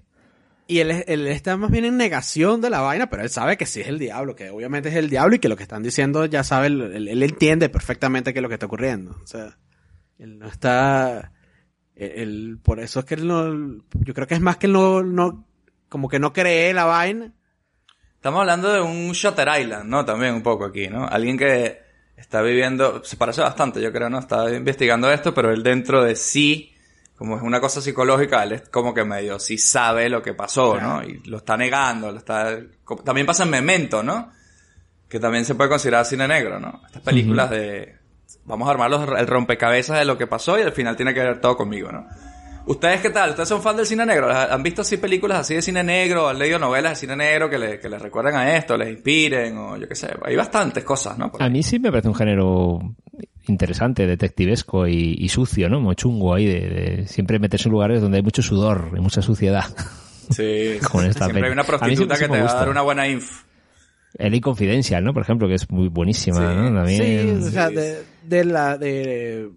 Y él, él está más bien en negación de la vaina, pero él sabe que sí es el diablo, que obviamente es el diablo y que lo que están diciendo ya sabe, él, entiende perfectamente qué es lo que está ocurriendo. O sea, él no está... Él- por eso es que él no... Yo creo que es más que él no... no como que no cree la vaina. Estamos hablando de un Shutter Island, ¿no? También un poco aquí, ¿no? Alguien que está viviendo, se parece bastante, yo creo, ¿no? Está investigando esto, pero él dentro de sí, como es una cosa psicológica, él es como que medio sí sabe lo que pasó, ¿no? Y lo está negando, lo está... También pasa en Memento, ¿no? Que también se puede considerar cine negro, ¿no? Estas películas de... Vamos a armar los- el rompecabezas de lo que pasó y al final tiene que ver todo conmigo, ¿no? ¿Ustedes qué tal? ¿Ustedes son fan del cine negro? ¿Han visto así películas así de cine negro? ¿Han leído novelas de cine negro que, le, que les recuerden a esto, les inspiren o yo qué sé? Hay bastantes cosas, ¿no? A mí sí me parece un género interesante, detectivesco y, y sucio, ¿no? Mochungo ahí, de, de siempre meterse en lugares donde hay mucho sudor y mucha suciedad. [LAUGHS] Sí, [LAUGHS] Como en esta siempre peli. hay una A mí prostituta sí- sí que me te va a gusta. dar una buena inf. El Confidencial, ¿no? Por ejemplo, que es muy buenísima, ¿no? También. Sí, o sea, de, de la... De,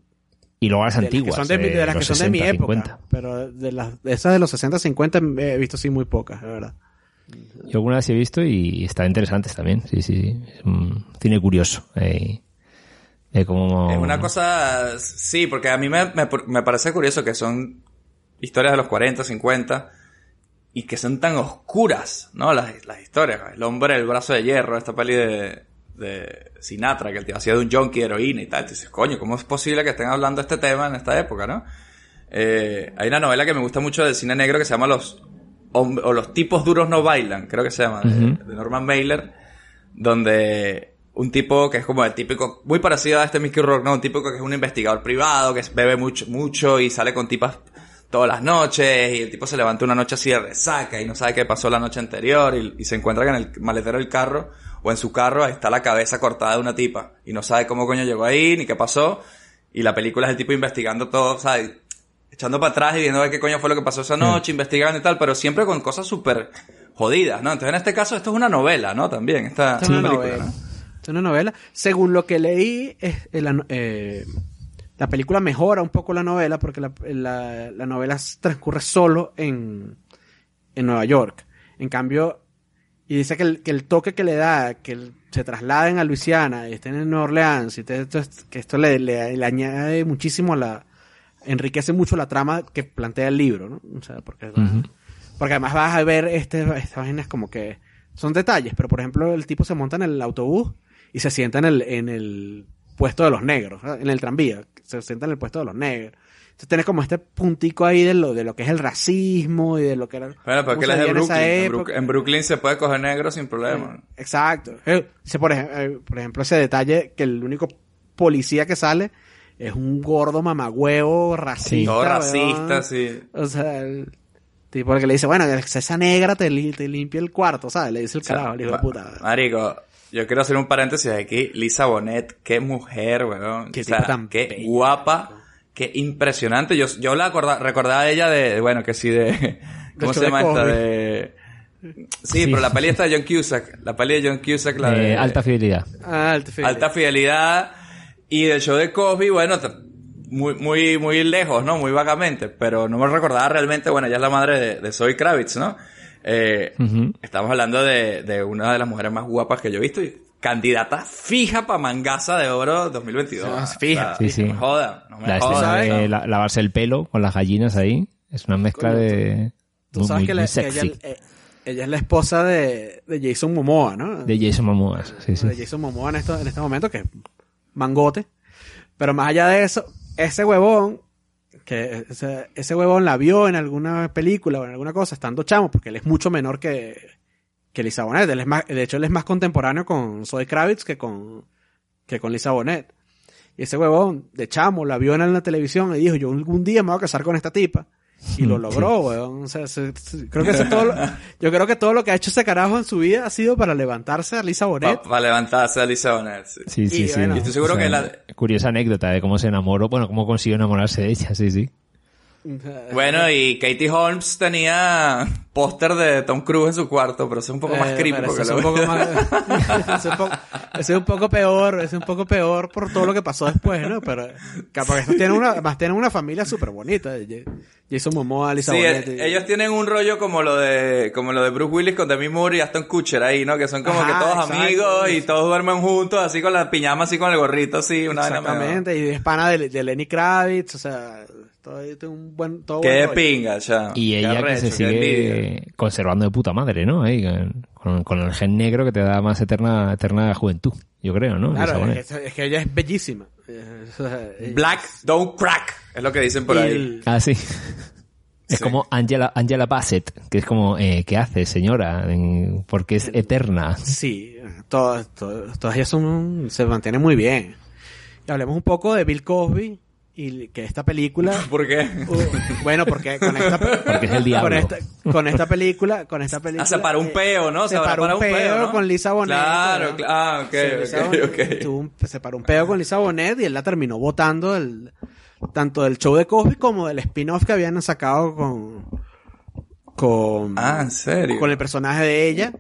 Y luego las de las antiguas. que son de, de las que son de mi 60, época. 50. Pero de las de esas de los 60, 50 he visto sí muy pocas, de verdad. Yo algunas he visto y están interesantes también. Sí, sí, sí. Es un cine curioso. eh, de cómo... Es una cosa, sí, porque a mí me, me, me parece curioso que son historias de los 40, 50 y que son tan oscuras, ¿no? Las, las historias. El hombre, el brazo de hierro, esta peli de, de Sinatra, que el tío hacía de un junkie de heroína y tal. Te dices, coño, ¿cómo es posible que estén hablando de este tema en esta época, no? Eh, hay una novela que me gusta mucho del cine negro que se llama Los, o los tipos duros no bailan, creo que se llama, de- Ujú. de Norman Mailer, donde un tipo que es como el típico, muy parecido a este Mickey Rourke, ¿no? Un tipo que es un investigador privado, que bebe mucho, mucho y sale con tipas todas las noches y el tipo se levanta una noche así de resaca y no sabe qué pasó la noche anterior y, y se encuentra que en el maletero del carro o en su carro ahí está la cabeza cortada de una tipa y no sabe cómo coño llegó ahí ni qué pasó y la película es el tipo investigando todo, ¿sabes? echando para atrás y viendo a ver qué coño fue lo que pasó esa noche, investigando y tal, pero siempre con cosas súper jodidas, ¿no? Entonces en este caso esto es una novela, ¿no? También, esta, Esto es una película, novela. ¿no? Es una novela. Según lo que leí, es, eh, la, eh, la película mejora un poco la novela porque la, la- la novela transcurre solo en, en Nueva York. En cambio, y dice que el, que el toque que le da, que el- se trasladen a Luisiana y estén en Nueva Orleans, y te- esto es- que esto le, le- le añade muchísimo a la... enriquece mucho la trama que plantea el libro, ¿no? O sea, porque... Porque además vas a ver este, estas vainas como que son detalles, pero por ejemplo el tipo se monta en el autobús y se sienta en el, en el puesto de los negros, en el tranvía, se sienta en el puesto de los negros. Entonces tienes como este puntico ahí de lo, de lo que es el racismo y de lo que era... Bueno, porque es de Brooklyn. En. Brook- en Brooklyn se puede coger negro sin problema. Exacto. Eh, dice, por, ej- eh, por ejemplo, ese detalle que el único policía que sale es un gordo mamagüevo racista. Todo weón. racista, sí. O sea, el tipo el que le dice, bueno, esa negra te, li- te limpia el cuarto, ¿sabes? Le dice el O sea, carajo, el hijo de puta. Marico, yo quiero hacer un paréntesis aquí. Lisa Bonet, qué mujer, weón. Qué o sea, tan qué guapa, qué impresionante. Yo, yo la acorda- recordaba a ella de, bueno, que sí, de... [LAUGHS] ¿Cómo se llama esta? De... Sí, Sí. pero la peli esta de John Cusack. La peli de John Cusack, la Eh, de... alta fidelidad. Ah, alta fidelidad. Alta fidelidad. Y del show de Cosby, bueno, muy, muy, muy lejos, ¿no? Muy vagamente. Pero no me recordaba realmente, bueno, ella es la madre de, de Zoe Kravitz, ¿no? Eh. Estamos hablando de, de una de las mujeres más guapas que yo he visto y candidata fija para Mangasa de Oro 2022. Ah, fija. Sí, sí. No me joda, no me La joda. escena de ¿no? la- lavarse el pelo con las gallinas ahí. Es una mezcla Coño, de... Tú muy- sabes muy- que la- muy sexy. ella, eh, ella es la esposa de, de Jason Momoa, ¿no? De Jason Momoa. Sí, sí. de Jason Momoa en, esto, en este momento, que es mangote. Pero más allá de eso, ese huevón, que ese, ese huevón la vio en alguna película o en alguna cosa, estando chamo, porque él es mucho menor que, que Lisa Bonet. Él es más, de hecho, él es más contemporáneo con Zoe Kravitz que con, que con Lisa Bonet. Y ese huevón, de chamo, la vio en la televisión y dijo, yo algún día me voy a casar con esta tipa. Y lo [LAUGHS] logró, weón. O sea, se- se- creo que eso es todo lo- [LAUGHS] yo creo que todo lo que ha hecho ese carajo en su vida ha sido para levantarse a Lisa Bonet. Para levantarse a Lisa Bonet. sí. Sí, sí, Y sí. bueno, Y estoy seguro que la- Curiosa anécdota de cómo se enamoró, bueno, cómo consiguió enamorarse de ella, sí, sí. [LAUGHS] Bueno, y Katie Holmes tenía póster de Tom Cruise en su cuarto, pero eso es un poco más Eh, creepy. porque ese lo- es un poco más- [LAUGHS] ese es un poco- ese es un poco peor, es un poco peor por todo lo que pasó después, ¿no? Pero capaz estos tienen una, más tienen una familia súper bonita. Jason Momoa, Lisa Sí, eh, y- ellos tienen un rollo como lo de como lo de Bruce Willis con Demi Moore y Aston Kutcher ahí, ¿no? Que son como Ajá, que todos exacto. amigos y todos duermen juntos, así con la piñama, así con el gorrito, así, una Exactamente, y es pana de, de Lenny Kravitz, o sea, todo, todo un buen, todo Qué buen de pinga, ya. Y Qué ella que arrecho, se sigue envidia. conservando de puta madre, ¿no? Ahí, con, con el gen negro que te da más eterna, eterna juventud, yo creo, ¿no? Claro, es que, es que ella es bellísima. Eh, Black don't crack, es lo que dicen por y ahí. Ah, sí. [LAUGHS] Es Sí. como Angela, Angela Bassett, que es como, eh, ¿qué hace, señora? Porque es eterna. Sí, todas, todas, todas ellas son, se mantienen muy bien. Y hablemos un poco de Bill Cosby y que esta película, [LAUGHS] ¿Por qué? uh, bueno, porque con esta, [LAUGHS] Porque es el diablo. con esta, con esta película, con esta película, Ah, se paró un eh, peo, ¿no? se Se paró un peo ¿no? con Lisa Bonet. Claro, ¿no? cl- ah, ok, Sí, Lisa ok, Bonet ok. tuvo un- se paró un peo con Lisa Bonet y él la terminó votando del, tanto del show de Cosby como del spin-off que habían sacado con, con, Ah, ¿en serio? con el personaje de ella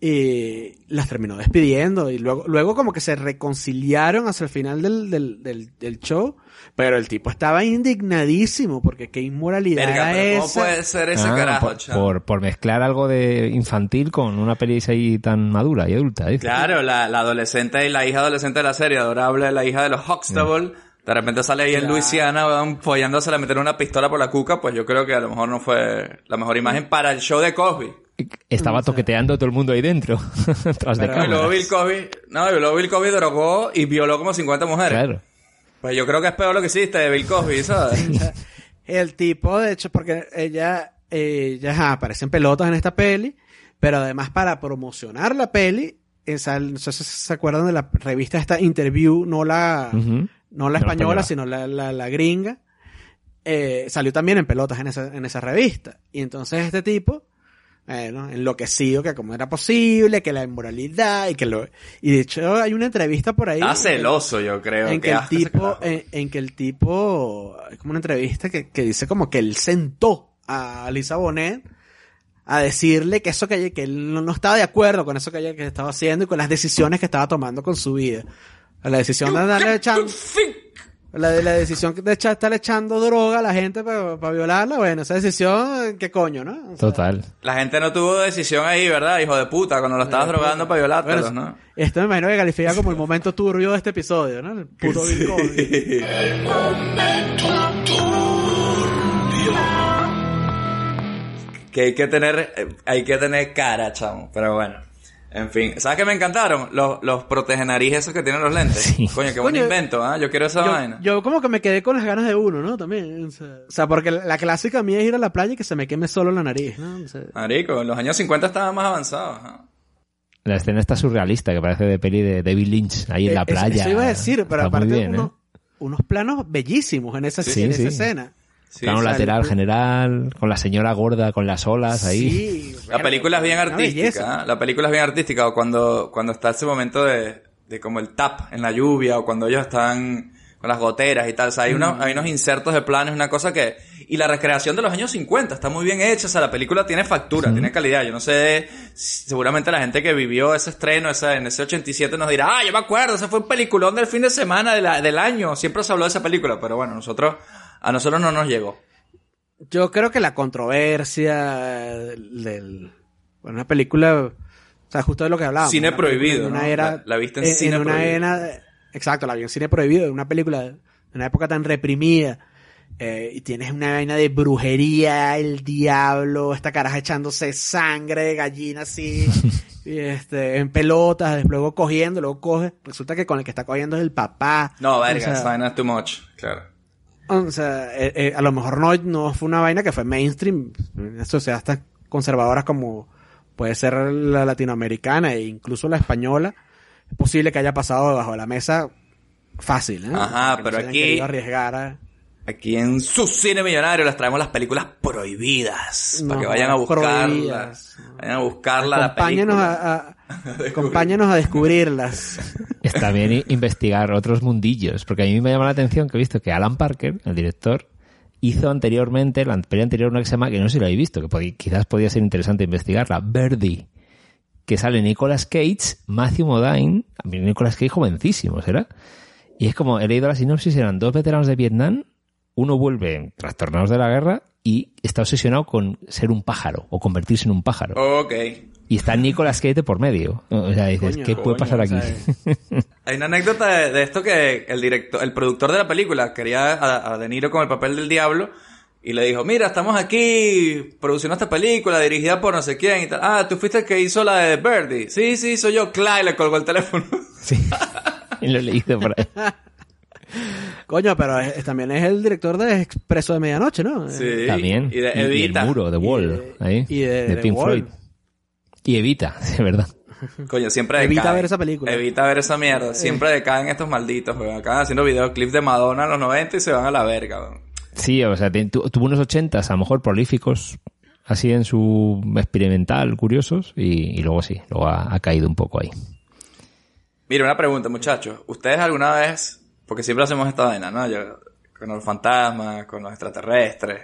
y las terminó despidiendo y luego luego como que se reconciliaron hacia el final del, del, del, del show pero el tipo estaba indignadísimo porque qué inmoralidad Verga, era pero ¿cómo esa puede ser ese Ah, carajo, por, por, por mezclar algo de infantil con una peli ahí tan madura y adulta. ¿eh? Claro, la, la adolescente y la hija adolescente de la serie, adorable, la hija de los Huxtable, de repente sale ahí en Claro. Luisiana, weón, follándose a meter una pistola por la cuca, pues yo creo que a lo mejor no fue la mejor imagen para el show de Cosby. Estaba toqueteando todo el mundo ahí dentro, [LAUGHS] tras de Y luego. Bill Cosby, no, y luego Bill Cosby drogó y violó como 50 mujeres. Claro. Pues yo creo que es peor lo que hiciste de Bill Cosby, ¿sabes? el tipo de hecho porque ella ella ajá, aparece en pelotas en esta peli pero además para promocionar la peli esa, no sé si se acuerdan de la revista esta Interview no la no la No la española, sino la, la, la gringa, eh, salió también en pelotas en esa, en esa revista. Y entonces este tipo bueno, enloquecido, que cómo era posible, que la inmoralidad y que lo... Y de hecho hay una entrevista por ahí... Está que- celoso, yo creo. en que, el tipo, en, en que el tipo, hay como una entrevista que, que dice como que él sentó a Lisa Bonet a decirle que eso que, que él no, no estaba de acuerdo con eso que ella que estaba haciendo y con las decisiones que estaba tomando con su vida. La decisión de andarle echando, la, de la decisión de echar, estar echando droga a la gente para violarla, bueno, esa decisión, ¿qué coño, no? O sea, Total. La gente no tuvo decisión ahí, ¿verdad? Hijo de puta, cuando lo estabas drogando para violártelos, Bueno, ¿no? Esto me imagino que califica como el momento turbio de este episodio, ¿no? El puro Bill Cosby. que hay que tener, eh, hay que tener cara, chamo. Pero bueno. En fin. ¿Sabes qué me encantaron? Los, los protegenariz esos que tienen los lentes. Coño, qué buen Coño, invento, ¿ah? Yo quiero esa yo, vaina. yo como que me quedé con las ganas de uno, ¿no? También. O sea, o sea, porque la clásica mía es ir a la playa y que se me queme solo la nariz, ¿no? O sea, Marico, en los años 50 estaba más avanzado. ajá. La escena está surrealista, que parece de peli de David Lynch, ahí en la eh, eso- playa. Eso iba a decir, pero Está aparte bien, ¿eh? unos, unos planos bellísimos en esa, Sí, en sí. esa escena. Plano o sea, lateral general, con la señora gorda, con las olas ahí. Sí, La película es bien artística, ¿ah? La película es bien artística. O cuando, cuando está ese momento de, de como el tap en la lluvia, o cuando ellos están con las goteras y tal. O sea, hay, unos, Mm. hay unos insertos de planos, una cosa que... Y la recreación de los años 50 está muy bien hecha. O sea, la película tiene factura, tiene calidad. Yo no sé, seguramente la gente que vivió ese estreno ese, en ese 87 nos dirá, ah, yo me acuerdo, ese fue un peliculón del fin de semana de la- del año. Siempre se habló de esa película, pero bueno, nosotros, a nosotros no nos llegó. Yo creo que la controversia del, bueno, una película, o sea, justo de lo que hablábamos. Cine prohibido, una ¿no? era, La- la viste en cine una prohibido. era- exacto, la vi en cine prohibido, en una película de una época tan reprimida. eh, y tienes una vaina de brujería, el diablo, esta caraja echándose sangre de gallina así, [LAUGHS] y este, en pelotas, luego cogiendo, luego coge, resulta que con el que está cogiendo es el papá. No, O verga, sea, esa vaina es too much, claro. O sea, eh, eh, a lo mejor no, no fue una vaina que fue mainstream. En sociedades tan conservadoras como puede ser la latinoamericana e incluso la española. Es posible que haya pasado bajo la mesa fácil, ¿eh? Ajá, no pero hayan aquí- arriesgar a- Aquí en su cine millonario les traemos las películas prohibidas. para No, que vayan a buscarlas. Vayan a buscarla la película. a- [LAUGHS] acompáñanos a descubrirlas. Está bien investigar otros mundillos, porque a mí me llama la atención que he visto que Alan Parker, el director, hizo anteriormente, la peli anterior, una que se llama, que no sé si la habéis visto, que pod- quizás podía ser interesante investigarla, Birdie, que sale Nicolas Cage, Matthew Modine, a mí Nicolas Cage jovencísimo, ¿será? Y es como, he leído la sinopsis, eran dos veteranos de Vietnam, uno vuelve trastornados de la guerra y está obsesionado con ser un pájaro, o convertirse en un pájaro. Ok. Y está Nicolas Cage de por medio. O sea, dices, Coño, ¿qué puede pasar aquí? [LAUGHS] Hay una anécdota de, de esto que el director, el productor de la película quería a, a De Niro con el papel del diablo y le dijo, mira, estamos aquí produciendo esta película dirigida por no sé quién y tal. Ah, tú fuiste el que hizo la de Birdie. Sí, sí, soy yo. Clay le colgó el teléfono. [LAUGHS] Y lo leído por ahí. [LAUGHS] Coño, pero es- es- también es el director de Expreso de Medianoche, ¿no? Sí. También. Y de y Evita. el muro, The Wall, ahí, y de- de de Pink Wall. Floyd. Y Evita, [LAUGHS] de verdad. Coño, siempre Evita ver esa película. Evita ver esa mierda. Siempre decaen estos malditos, weón. Acaban haciendo videoclips de Madonna en los 90 y se van a la verga, weón. Sí, o sea, tuvo unos ochentas, a lo mejor prolíficos, así en su experimental, curiosos, y, y luego sí, luego ha, ha caído un poco ahí. Mira, una pregunta, muchachos. ¿Ustedes alguna vez, porque siempre hacemos esta vaina, ¿no? Yo, con los fantasmas, con los extraterrestres.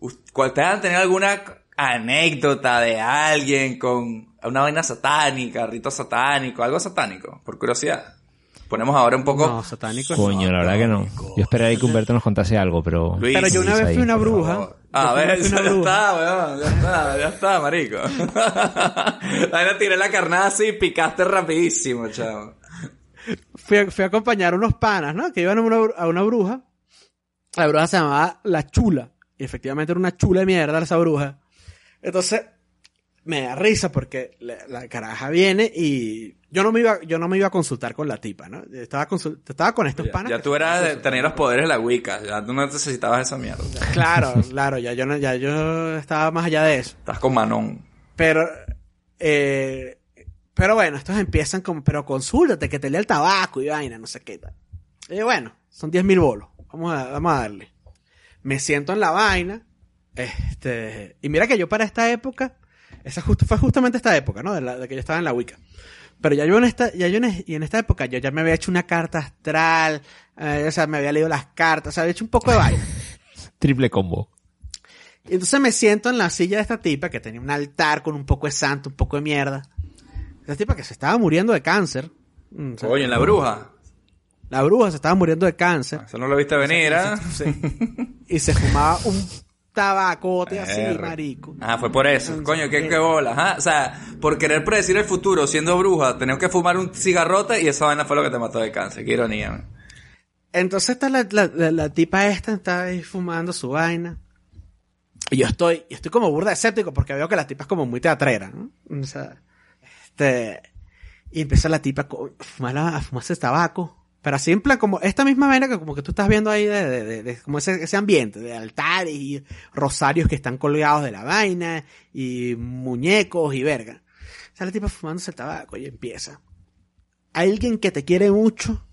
us- ¿Ustedes han tenido alguna anécdota de alguien con una vaina satánica, rito satánico, algo satánico? Por curiosidad. Ponemos ahora un poco... No, satánico. Coño, la verdad que no. Yo esperaría que Humberto nos contase algo, pero... Luis. Pero yo una vez ahí, fui una bruja. A ver, ya bruja. está, weón, ya está, ya está, marico. [LAUGHS] Ahí le tiré la carnada así y picaste rapidísimo, chavo. fui a, fui a acompañar unos panas, ¿no? Que iban a una, a una bruja. La bruja se llamaba La Chula. Y efectivamente era una chula de mierda esa bruja. Entonces, me da risa porque la, la caraja viene y yo no me iba, yo no me iba a consultar con la tipa, ¿no? Estaba, estaba con estos panas. Ya tú eras de tener los poderes de la Wicca, ya tú no necesitabas esa mierda. Claro, [LAUGHS] claro, ya yo, no- ya yo estaba más allá de eso. Estás con Manon. Pero, eh, pero bueno, estos empiezan como, pero consúltate, que te lea el tabaco y vaina, no sé qué tal. Y yo, bueno, son 10 mil bolos. Vamos a, vamos a darle. Me siento en la vaina. Este, y mira que yo para esta época Esa justo, fue justamente esta época, ¿no? De, la, de que yo estaba en la Wicca. Pero ya yo en esta, ya yo en, y en esta época yo ya me había hecho una carta astral, eh, o sea, me había leído las cartas, o sea, había hecho un poco de vaina. [LAUGHS] Triple combo. Y entonces me siento en la silla de esta tipa que tenía un altar con un poco de santo, un poco de mierda. Esta tipa que se estaba muriendo de cáncer. Mm, o sea, Oye, en la bruja. La bruja se estaba muriendo de cáncer. Eso no lo viste venir, ¿ah? [LAUGHS] Y se fumaba un tabacote así, Verga. marico. Ah, fue por eso. Coño, qué, qué bola. ajá. O sea, por querer predecir el futuro siendo bruja, tenemos que fumar un cigarrote y esa vaina fue lo que te mató de cáncer. Qué ironía. man. Entonces está la, la, la- la tipa esta, está ahí fumando su vaina. Y yo estoy, yo estoy como burda escéptico porque veo que la tipa es como muy teatrera, ¿no? O sea, este, y empieza la tipa a fumar, a fumarse tabaco. Pero así como esta misma vaina que como que tú estás viendo ahí de, de, de- de- como ese, ambiente de altares y rosarios que están colgados de la vaina y muñecos y verga. O sea, la tipa fumándose el tabaco y empieza. Alguien que te quiere mucho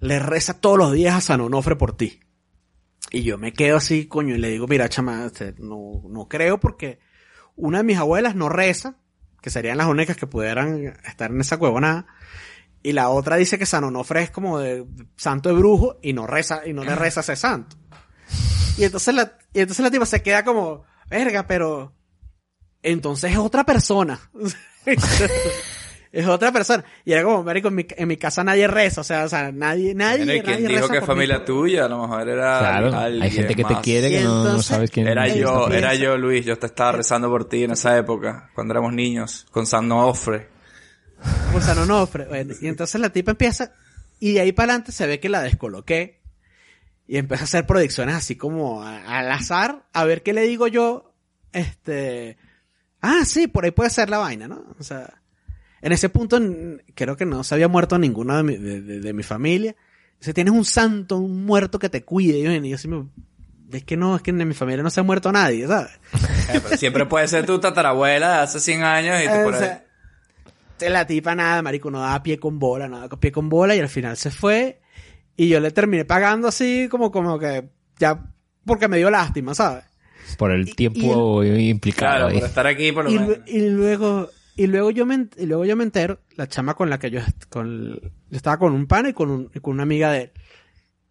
le reza todos los días a San Onofre por ti. Y yo me quedo así, coño, y le digo, mira, chama, este, no, no creo porque una de mis abuelas no reza, que serían las únicas que pudieran estar en esa huevonada, y la otra dice que San Onofre es como de santo de brujo y no reza, y no le [LAUGHS] reza a ese santo. Y entonces la, y entonces la tipa se queda como, verga, pero entonces es otra persona. [LAUGHS] es otra persona. Y era como, marico, en mi, en mi casa nadie reza, o sea, o sea, nadie, nadie, Mira, ¿y ¿Quién dijo que es mí. familia tuya? A lo mejor era Claro, alguien hay gente que te quiere que no, no sabes quién Era yo, era yo, Luis. Yo te estaba [LAUGHS] rezando por ti en esa época, cuando éramos niños, con San Onofre. Con San Onofre. Bueno, y entonces la tipa empieza, y de ahí para adelante se ve que la descoloqué. Y empieza a hacer predicciones así como al azar, a ver qué le digo yo, este, ah, sí, por ahí puede ser la vaina, ¿no? O sea, en ese punto creo que no se había muerto ninguno de mi, de, de- de mi familia. Dice, tienes un santo, un muerto que te cuide. Y yo, sí me, es que no, es que en mi familia no se ha muerto nadie, ¿sabes? Eh, pero siempre puede ser tu tatarabuela de hace 100 años y tú por [LAUGHS] O ahí. sea, la tipa nada, marico, no daba pie con bola, no daba pie con bola y al final se fue y yo le terminé pagando así como, como que ya, porque me dio lástima, ¿sabes? Por el tiempo implicado Claro, ahí. por estar aquí por lo Y, menos. y luego, y luego yo me, y luego yo me entero, la chama con la que yo, con, yo estaba con un pana y con, un, y con una amiga de él.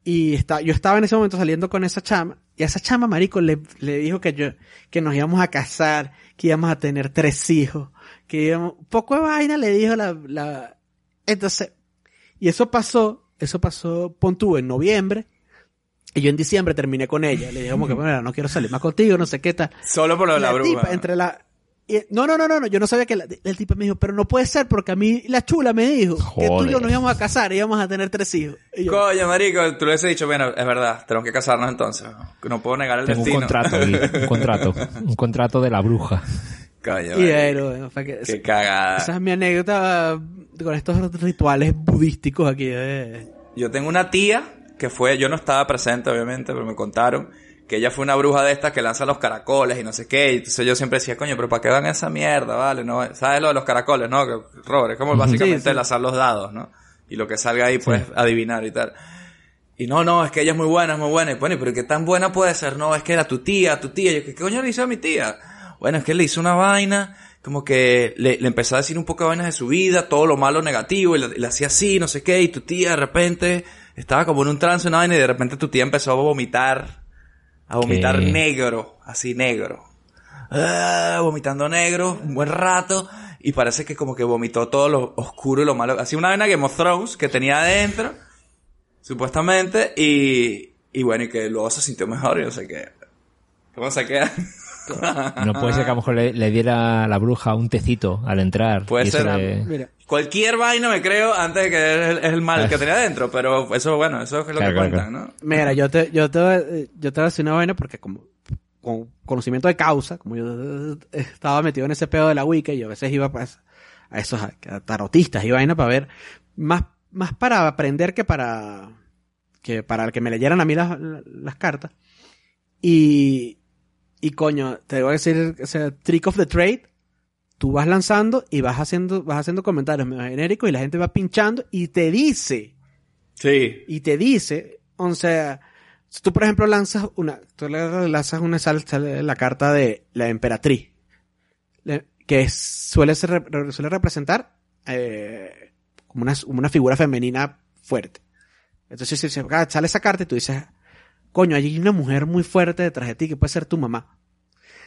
Y está, yo estaba en ese momento saliendo con esa chama, y a esa chama, marico, le, le dijo que yo, que nos íbamos a casar, que íbamos a tener tres hijos, que íbamos, poco de vaina le dijo la, la, entonces, y eso pasó, eso pasó, pon tú, en noviembre, y yo en diciembre terminé con ella, le dije como que, [LAUGHS] bueno, no quiero salir más contigo, no sé qué tal. Solo por lo de la, bruja. tipa, entre la, y- no, no, no, no, no, yo no sabía que la, el tipo me dijo, pero no puede ser porque a mí la chula me dijo que tú y yo nos íbamos a casar y íbamos a tener tres hijos. Yo, Coño, marico, tú le hubiese dicho, bueno, es verdad, tenemos que casarnos entonces. No puedo negar el Tengo un destino. contrato, ahí, un [LAUGHS] contrato. Un contrato de la bruja. Coño, y bueno, que- Qué cagada. esa es mi anécdota con estos rituales budísticos aquí. eh. Yo tengo una tía que fue, yo no estaba presente obviamente, pero me contaron que ella fue una bruja de estas que lanza los caracoles y no sé qué. Y entonces yo siempre decía, coño, pero ¿para qué van esa mierda, vale? ¿No? ¿Sabes lo de los caracoles, no? Que, Robert, es como básicamente Sí, sí. lanzar los dados, ¿no? Y lo que salga ahí puedes adivinar y tal. Y no, no, es que ella es muy buena, es muy buena. Y bueno, ¿y pero qué tan buena puede ser? No, es que era tu tía, tu tía. Y yo, ¿qué coño le hizo a mi tía? Bueno, es que le hizo una vaina, como que le, le empezó a decir un poco de vainas de su vida, todo lo malo, negativo, y le, hacía así, no sé qué, y tu tía de repente estaba como en un trance, una vaina, y de repente tu tía empezó a vomitar, a vomitar ¿Qué? negro, así negro. Ah, vomitando negro, un buen rato, y parece que como que vomitó todo lo oscuro y lo malo. Así una vaina Game of Thrones que tenía adentro, supuestamente, y, y bueno, y que luego se sintió mejor y no sé qué. ¿Cómo se queda? [LAUGHS] No puede ser que a lo mejor le, le diera a la bruja un tecito al entrar. Puede ser. le- Mira, Cualquier vaina me creo antes de que es el, mal que tenía adentro, pero eso, bueno, eso es lo Claro, que claro, cuentan, ¿no? mira, yo te, yo te, yo te voy a decir una vaina porque como, con conocimiento de causa, como yo estaba metido en ese pedo de la Wicca y yo a veces iba pues, a esos a tarotistas y vaina para ver, más, más para aprender que para, que para que me leyeran a mí las, las cartas. Y, y coño, te voy a decir, ese trick of the trade, tú vas lanzando y vas haciendo, vas haciendo comentarios medio genéricos y la gente va pinchando y te dice, Sí. y te dice, o sea, si tú por ejemplo lanzas una, tú le lanzas una sal, sale la carta de la emperatriz. Que es- suele, ser, suele representar eh, como una, una figura femenina fuerte. Entonces, si, si sale esa carta y tú dices, coño, hay una mujer muy fuerte detrás de ti que puede ser tu mamá.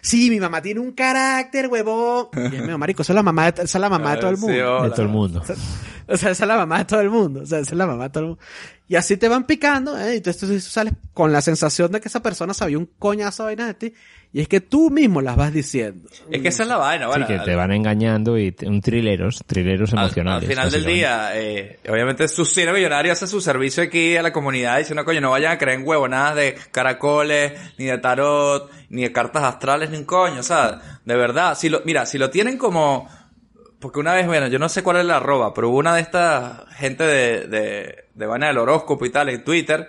Sí, mi mamá tiene un carácter, huevón. Y es, marico, esa es la mamá de, esa es la mamá de todo el mundo. De todo el mundo. O sea, esa es la mamá de todo el mundo. O sea, esa es la mamá de todo el mundo. Y así te van picando, ¿eh? Y tú sales con la sensación de que esa persona sabía un coñazo de vaina de ti. Y es que tú mismo las vas diciendo. Es que esa es la vaina, Sí, bueno. que al- te van engañando y te- un trileros, trileros al, emocionales. al final del día, eh, obviamente su cine millonario hace su servicio aquí a la comunidad diciendo, coño, no vayan a creer en huevonadas de caracoles, ni de tarot, ni de cartas astrales, ni un coño, o sea, de verdad, si lo, mira, si lo tienen como, porque una vez, bueno, yo no sé cuál es la arroba, pero hubo una de estas gente de, de, de vaina del horóscopo y tal en Twitter,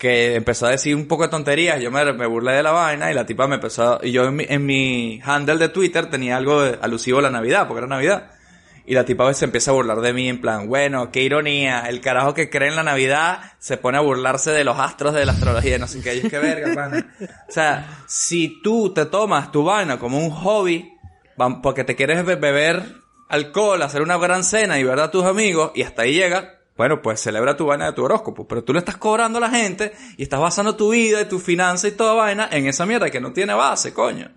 que empezó a decir un poco de tonterías, yo me, burlé de la vaina y la tipa me empezó, a- y yo en mi, en mi handle de Twitter tenía algo alusivo a la Navidad, porque era Navidad. Y la tipa se empieza a burlar de mí en plan, bueno, qué ironía, el carajo que cree en la Navidad se pone a burlarse de los astros de la astrología, no sé qué, y es que verga, pana. O sea, si tú te tomas tu vaina como un hobby, porque te quieres be- beber alcohol, hacer una gran cena y ver a tus amigos, y hasta ahí llega, bueno, pues celebra tu vaina de tu horóscopo, pero tú le estás cobrando a la gente y estás basando tu vida y tu finanza y toda vaina en esa mierda que no tiene base, coño.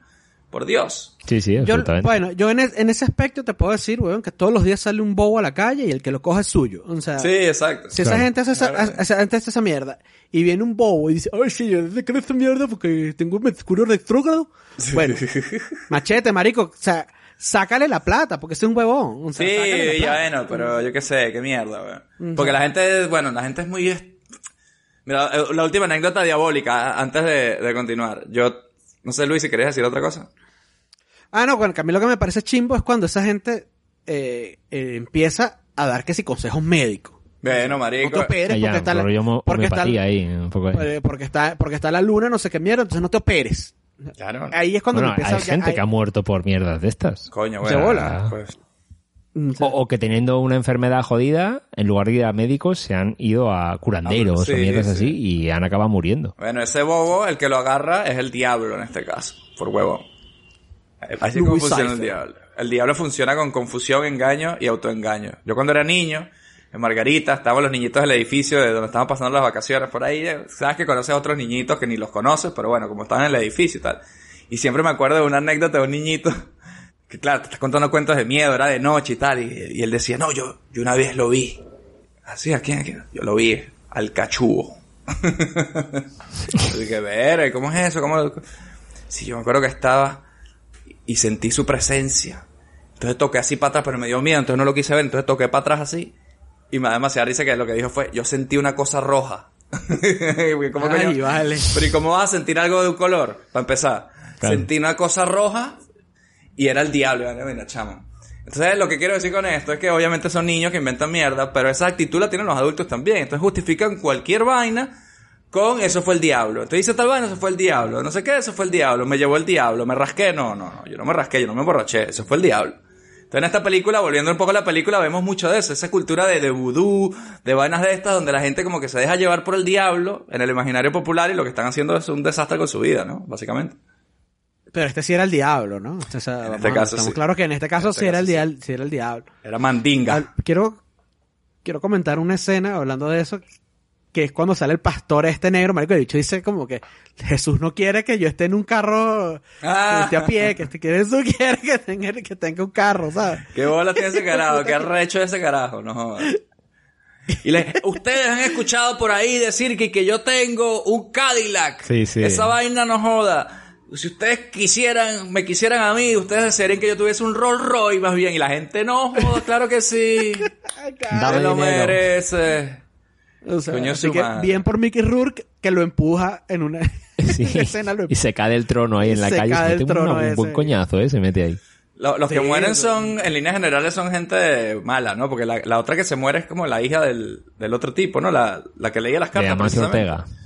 Por Dios. Sí, sí, Yo, absolutamente. bueno, yo en, es- en ese aspecto te puedo decir, weón, que todos los días sale un bobo a la calle y el que lo coge es suyo. O sea, Sí, exacto. si esa gente hace esa, hace- esa gente hace esa mierda y viene un bobo y dice, ay, sí, yo desde creo esa mierda porque tengo un mercurio retrógrado. Bueno, [LAUGHS] machete, marico, o sea, sácale la plata porque es un huevón. O sea, Sí, sácale la ya plata. bueno, pero yo qué sé, qué mierda, weón. Mm, Porque la gente, bueno, la gente es muy... Mira, eh, la última anécdota diabólica, antes de, de continuar. Yo, no sé, Luis, si querías decir otra cosa. Ah, no, bueno, que a mí lo que me parece chimbo es cuando esa gente eh, eh, empieza a dar que si consejos médicos. Bueno, No te marico. operes porque está la, rollo homo- porque está, homeopatía ahí, un poco ahí. eh, porque está porque está la luna, no sé qué mierda, entonces no te operes. Claro. Ahí es cuando Bueno, empieza hay gente que ha muerto por mierdas de estas. Coño, Se bueno. bola. Pues, O, o que teniendo una enfermedad jodida, en lugar de ir a médicos, se han ido a curanderos Ah, sí, o mierdas sí. así y han acabado muriendo. bueno, ese bobo, el que lo agarra es el diablo en este caso, por huevo. Eh, Así como el diablo. El diablo funciona con confusión, engaño y autoengaño. Yo cuando era niño, en Margarita, estaban los niñitos del edificio de donde estaban pasando las vacaciones por ahí. Sabes que conoces a otros niñitos que ni los conoces, pero bueno, como estaban en el edificio y tal. Y siempre me acuerdo de una anécdota de un niñito [LAUGHS] que claro, te estás contando cuentos de miedo, era de noche y tal, y, él decía, no, yo, yo una vez lo vi. Así, ¿a quién? ¿A quién? Yo lo vi al cachugo. [LAUGHS] Así que, ver, ¿cómo es eso? ¿Cómo? Sí, yo me acuerdo que estaba y sentí su presencia. Entonces toqué así para atrás, pero me dio miedo, entonces no lo quise ver, entonces toqué para atrás así. Y me da demasiada risa que lo que dijo fue, yo sentí una cosa roja. [LAUGHS] ¿Cómo Ay, coño? vale. Pero ¿y cómo vas a sentir algo de un color? Para empezar. Claro. Sentí una cosa roja y era el diablo. Mira, mira, chamo. Entonces, lo que quiero decir con esto es que obviamente son niños que inventan mierda, pero esa actitud la tienen los adultos también. Entonces justifican cualquier vaina con eso fue el diablo. Entonces dice tal vaina, eso fue el diablo. No sé qué, eso fue el diablo. Me llevó el diablo. Me rasqué. No, no, no. Yo no me rasqué, yo no me emborraché. Eso fue el diablo. Entonces en esta película, volviendo un poco a la película, vemos mucho de eso. Esa cultura de, de vudú, de vainas de estas, donde la gente como que se deja llevar por el diablo en el imaginario popular y lo que están haciendo es un desastre con su vida, ¿no? Básicamente. Pero este sí era el diablo, ¿no? O sea, vamos este caso estamos sí. claros que en este caso En este sí era el sí. diablo, sí era el diablo. Era mandinga. Quiero quiero comentar una escena hablando de eso que es cuando sale el pastor este negro, marico, el dicho dice como que Jesús no quiere que yo esté en un carro Ah. que esté a pie, que este- que Jesús quiere que tenga, que tenga un carro, ¿sabes? ¿Qué bola tiene ese carajo? ¿Qué arrecho ese carajo? No jodas. Y le, ustedes han escuchado por ahí decir que, que yo tengo un Cadillac. Sí, sí. Esa vaina no joda. Si ustedes quisieran, me quisieran a mí, ustedes desearían que yo tuviese un Rolls Royce más bien. Y la gente no joda, claro que sí. [LAUGHS] Dame lo dinero. merece. O sea, Coño, así su que madre. bien por Mickey Rourke que lo empuja en una, [LAUGHS] Sí. [LAUGHS] escena. Lo Y se cae del trono ahí en la Se calle. cae Se mete un- trono un buen coñazo, ¿eh? Se mete ahí. Lo- los que mueren eso. son, en líneas generales, son gente mala, ¿no? Porque la, la otra que se muere es como la hija del, del otro tipo, ¿no? La, la que leía las De cartas. Amancio precisamente. Ortega.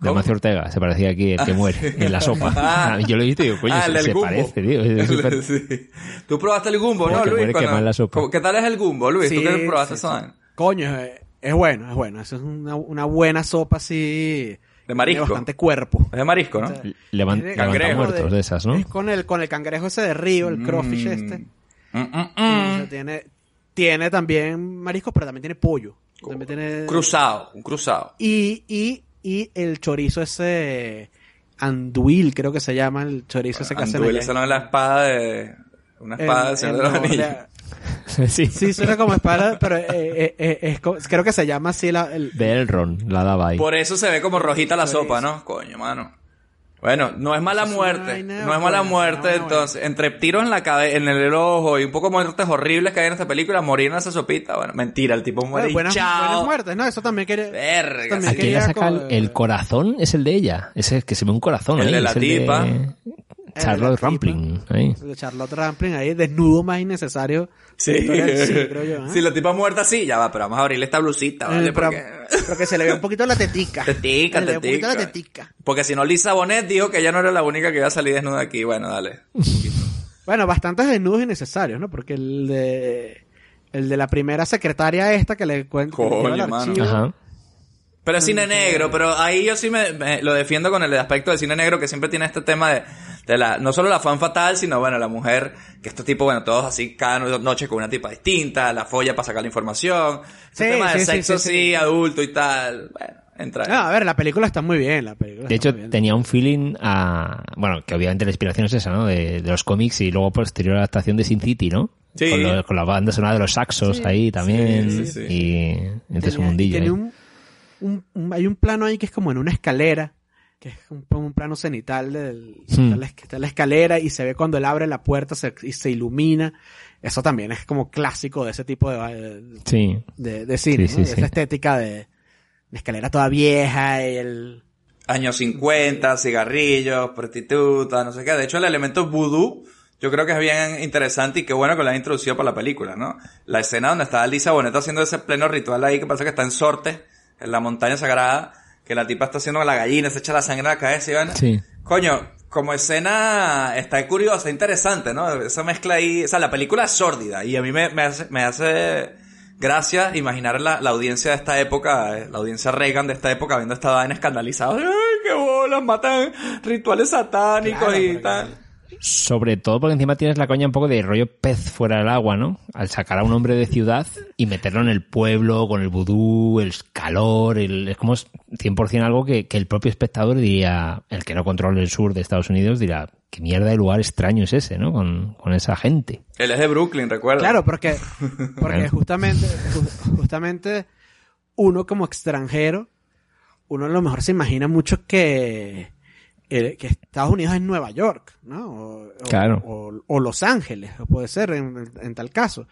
De Amancio Ortega. Se parecía aquí el que muere en la sopa. [LAUGHS] Ah. Yo lo he visto y digo, coño, Ah, se, parece, tío. Es súper- Sí. Tú probaste el gumbo, ¿no, que Luis? muere Cuando- quemado en la sopa. ¿Cómo- ¿Qué tal es el gumbo, Luis? ¿Tú qué probaste sí, esa sí. vaina? Coño, es, es bueno, es bueno. Eso es una, una buena sopa así. De marisco. Tiene bastante cuerpo. Es de marisco, ¿no? Levan- de- levanta cangrejo muertos de esas, ¿no? Es con el, con el cangrejo ese de río, el crawfish Mm. este. Mm, mm, O mm. sea, tiene, tiene también mariscos, pero también tiene pollo. También tiene... Cruzado, un cruzado. Y, y, y el chorizo ese anduil, creo que se llama el chorizo ese que hacen Anduil, esa no es la espada de... Una espada Señor en de los Nueva Anillos. [LAUGHS] sí. Sí, suena como espada, pero eh, eh, eh, es creo que se llama así la, el, De Elrond, la daba ahí. Por eso se ve como rojita la sopa, ¿no? Coño, mano. Bueno, no es mala muerte. No es mala muerte, entonces. Entre tiros en la cabeza, en el ojo y un poco muertes horribles que hay en esta película, morir en esa sopita. Bueno, mentira, el tipo muere Bueno, y buenas, chao. buenas muertes, ¿no? Eso también quería... Verga, también sí. Aquí le quería saca el, co- el corazón, es el de ella. Ese es que se ve un corazón El ahí. de la es el tipa. de Charlotte la tipa. Rampling. Ahí. de Charlotte Rampling ahí, desnudo más innecesario. Sí, cine, creo yo, ¿eh? Si la tipa muerta sí, ya va, pero vamos a abrirle esta blusita, ¿vale? Eh, pero, Porque, se le ve un poquito la tetica. [LAUGHS] Tetica, Se le ve un poquito la tetica. tetica. porque si no, Lisa Bonet dijo que ella no era la única que iba a salir desnuda aquí. Bueno, dale. [LAUGHS] Bueno, bastantes desnudos innecesarios, ¿no? Porque el de... El de la primera secretaria esta que le cuenta Coño, el mano. Ajá. Pero es cine negro, pero ahí yo sí me, me- lo defiendo con el aspecto del cine negro que siempre tiene este tema de, de la, no solo la fan fatal, sino bueno, la mujer, que estos tipos, bueno, todos así cada no- noche con una tipa distinta, la folla para sacar la información, Sí, tema de sí, sí, sexo sí, sí, sí. adulto y tal, bueno, entra. No, a ver, la película está muy bien, la película De hecho, tenía un feeling a... Bueno, que obviamente la inspiración es esa, ¿no? De, de los cómics y luego posterior adaptación de Sin City, ¿no? Sí. Con, lo- con la banda sonora de los saxos ahí también. Sí, sí, sí. Y entre su Tenía- y mundillo. tiene un, un- un- hay un plano ahí que es como en una escalera, que es un, un plano cenital del, está, la, está la escalera y se ve cuando él abre la puerta se- y se ilumina. Eso también es como clásico de ese tipo de, Sí. de, de cine, Sí, sí, sí. esa estética de, de escalera toda vieja y el... Años 50, cigarrillos, prostituta, no sé qué. De hecho, el elemento vudú, yo creo que es bien interesante y qué bueno que lo han introducido para la película, ¿no? La escena donde está Lisa Bonet haciendo ese pleno ritual ahí que parece que está en Sorte, en la montaña sagrada, que la tipa está haciendo la gallina, se echa la sangre a la cabeza y van. Sí. Coño, como escena está curiosa, interesante, ¿no? Esa mezcla ahí, o sea, la película es sórdida y a mí me, me hace, me hace gracia imaginar la, la audiencia de esta época, eh, la audiencia Reagan de esta época viendo esta vaina escandalizada. ¡Ay, qué bolas! Matan rituales satánicos Claro, y tal. Sobre todo porque encima tienes la coña un poco de rollo pez fuera del agua, ¿no? Al sacar a un hombre de ciudad y meterlo en el pueblo con el vudú, el calor, el, es como 100% algo que, que el propio espectador diría, el que no controla el sur de Estados Unidos dirá, qué mierda de lugar extraño es ese, ¿no? Con, con esa gente. Él es de Brooklyn, recuerda. Claro, porque, [LAUGHS] porque justamente, ju- justamente uno como extranjero, uno a lo mejor se imagina mucho que, eh, que Estados Unidos es Nueva York, ¿no? O, Claro. o, o Los Ángeles, o puede ser en, en tal caso.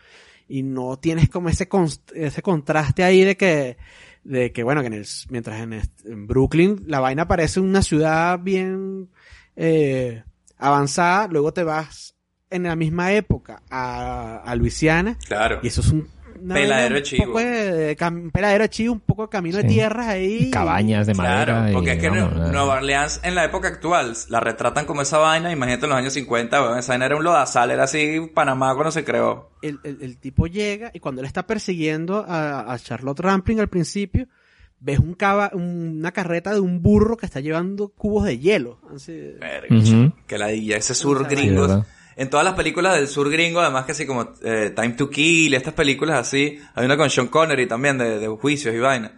Y no tienes como ese, const- ese contraste ahí de que, de que bueno, que en el, mientras en, en Brooklyn la vaina parece una ciudad bien eh, avanzada, luego te vas en la misma época a, a Luisiana Claro. y eso es un Peladero de un chivo. poco de cam- peladero de chivo, un poco de camino de tierras ahí. Cabañas de madera. Claro, porque y, es que vamos, eh, Nueva Orleans en la época actual la retratan como esa vaina, imagínate en los años 50, weón, esa vaina era un lodazal, era así Panamá cuando se creó. El, el- el tipo llega y cuando él está persiguiendo a, a Charlotte Rampling al principio, ves un caba, una carreta de un burro que está llevando cubos de hielo. Así. Que ladilla, ese sur Esa gringo. vaina. Sí, en todas las películas del sur gringo, además que así como eh, Time to Kill, estas películas así, hay una con Sean Connery también de, de juicios y vaina.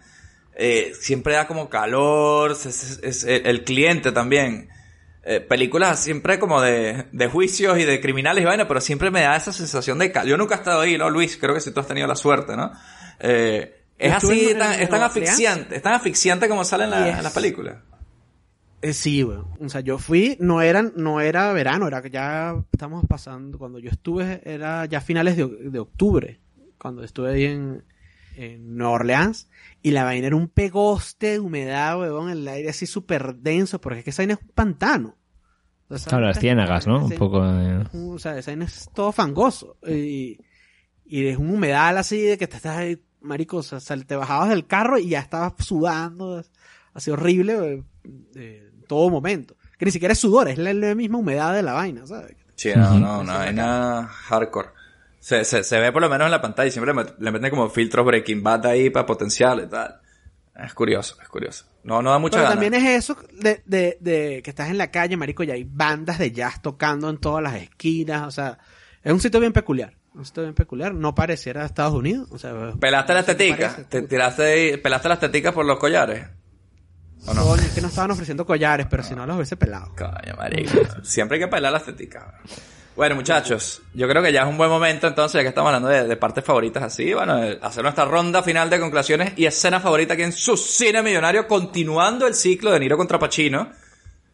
Eh, siempre da como calor, es, es- es- el, cliente también. Eh, películas siempre como de, de juicios y de criminales y vaina, pero siempre me da esa sensación de calor. Yo nunca he estado ahí, ¿no, Luis? Creo que si tú has tenido la suerte, ¿no? Es así, tan, es tan asfixiante, es tan asfixiante como sale en, la- Y es- en las películas. Eh, sí, weón. O sea, yo fui, no eran, no era verano, era que ya estamos pasando, cuando yo estuve, era ya finales de, de octubre, cuando estuve ahí en, en Nueva Orleans, y la vaina era un pegoste de humedad, weón, el aire así súper denso, porque es que esa vaina es un pantano. O sea, Claro, las ciénagas, ¿no? Un poco... eh, o sea, esa vaina es todo fangoso. Y, y es un humedal así de que te estás ahí, marico, o sea, te bajabas del carro y ya estabas sudando, así horrible, eh, todo momento. Que ni siquiera es sudor, es la, la misma humedad de la vaina, ¿sabes? Sí, no, no, no, hay nada hardcore. Se, se, se ve por lo menos en la pantalla y siempre le meten como filtros Breaking Bad ahí para potencial y tal. Es curioso, es curioso. No, no da mucha Pero gana. también es eso de, de, de que estás en la calle, marico, y hay bandas de jazz tocando en todas las esquinas, o sea, es un sitio bien peculiar. Un sitio bien peculiar, no pareciera Estados Unidos, o sea, ¿Pelaste la ¿qué te tetica? parece? ¿Te tiraste, ¿Pelaste las teticas por los collares? ¿O no? Coño, es que no estaban ofreciendo collares, pero si no los hubiese pelado. Coño, marico. Siempre hay que pelar las teticas. Bueno, muchachos, yo creo que ya es un buen momento entonces, ya que estamos hablando de, de partes favoritas así, bueno, hacer nuestra ronda final de conclusiones y escena favorita aquí en su cine millonario, continuando el ciclo de Niro contra Pacino,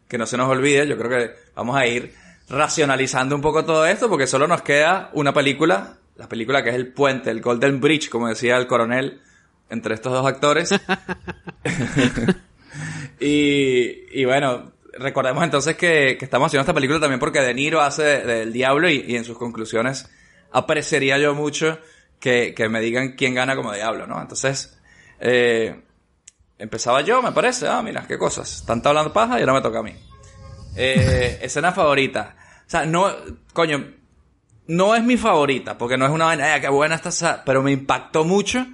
que no se nos olvide, yo creo que vamos a ir racionalizando un poco todo esto, porque solo nos queda una película, la película que es El Puente, el Golden Bridge, como decía el coronel, entre estos dos actores. [LAUGHS] y, y bueno, recordemos entonces que, que estamos haciendo esta película también porque De Niro hace de- del diablo y, y en sus conclusiones apreciaría yo mucho que, que me digan quién gana como diablo, ¿no? Entonces, eh, empezaba yo, me parece. Ah, mira, qué cosas. Tanto hablando paja y ahora me toca a mí. Eh, escena favorita. O sea, no, coño, no es mi favorita, porque no es una vaina, "Ay, qué buena esta, sa-", pero me impactó mucho.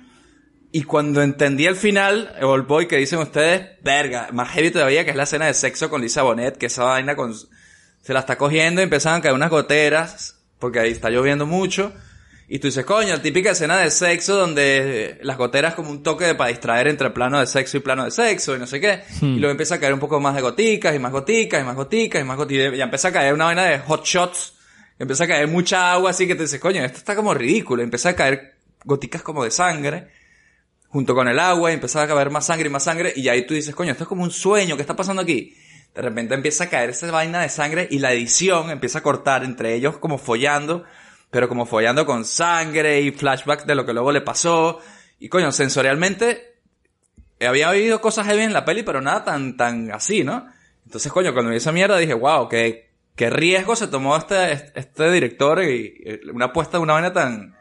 Y cuando entendí el final, el Boy que dicen ustedes, verga, más heavy todavía, que es la escena de sexo con Lisa Bonet, que esa vaina con, se la está cogiendo y empiezan a caer unas goteras, porque ahí está lloviendo mucho. Y tú dices, coño, típica escena de sexo donde las goteras como un toque de, para distraer entre plano de sexo y plano de sexo y no sé qué. Hmm. Y luego empieza a caer un poco más de goticas y más goticas y más goticas y más goticas. Y ya empieza a caer una vaina de hot shots. Empieza a caer mucha agua así que te dices, coño, esto está como ridículo. Empieza a caer goticas como de sangre junto con el agua y empieza a caer más sangre y más sangre y ahí tú dices, coño, esto es como un sueño, ¿qué está pasando aquí? De repente empieza a caer esa vaina de sangre y la edición empieza a cortar entre ellos como follando, pero como follando con sangre y flashbacks de lo que luego le pasó. Y coño, sensorialmente había oído cosas heavy en la peli, pero nada tan, tan así, ¿no? Entonces, coño, cuando vi esa mierda dije, wow, qué, qué riesgo se tomó este, este director y, y una apuesta de una vaina tan...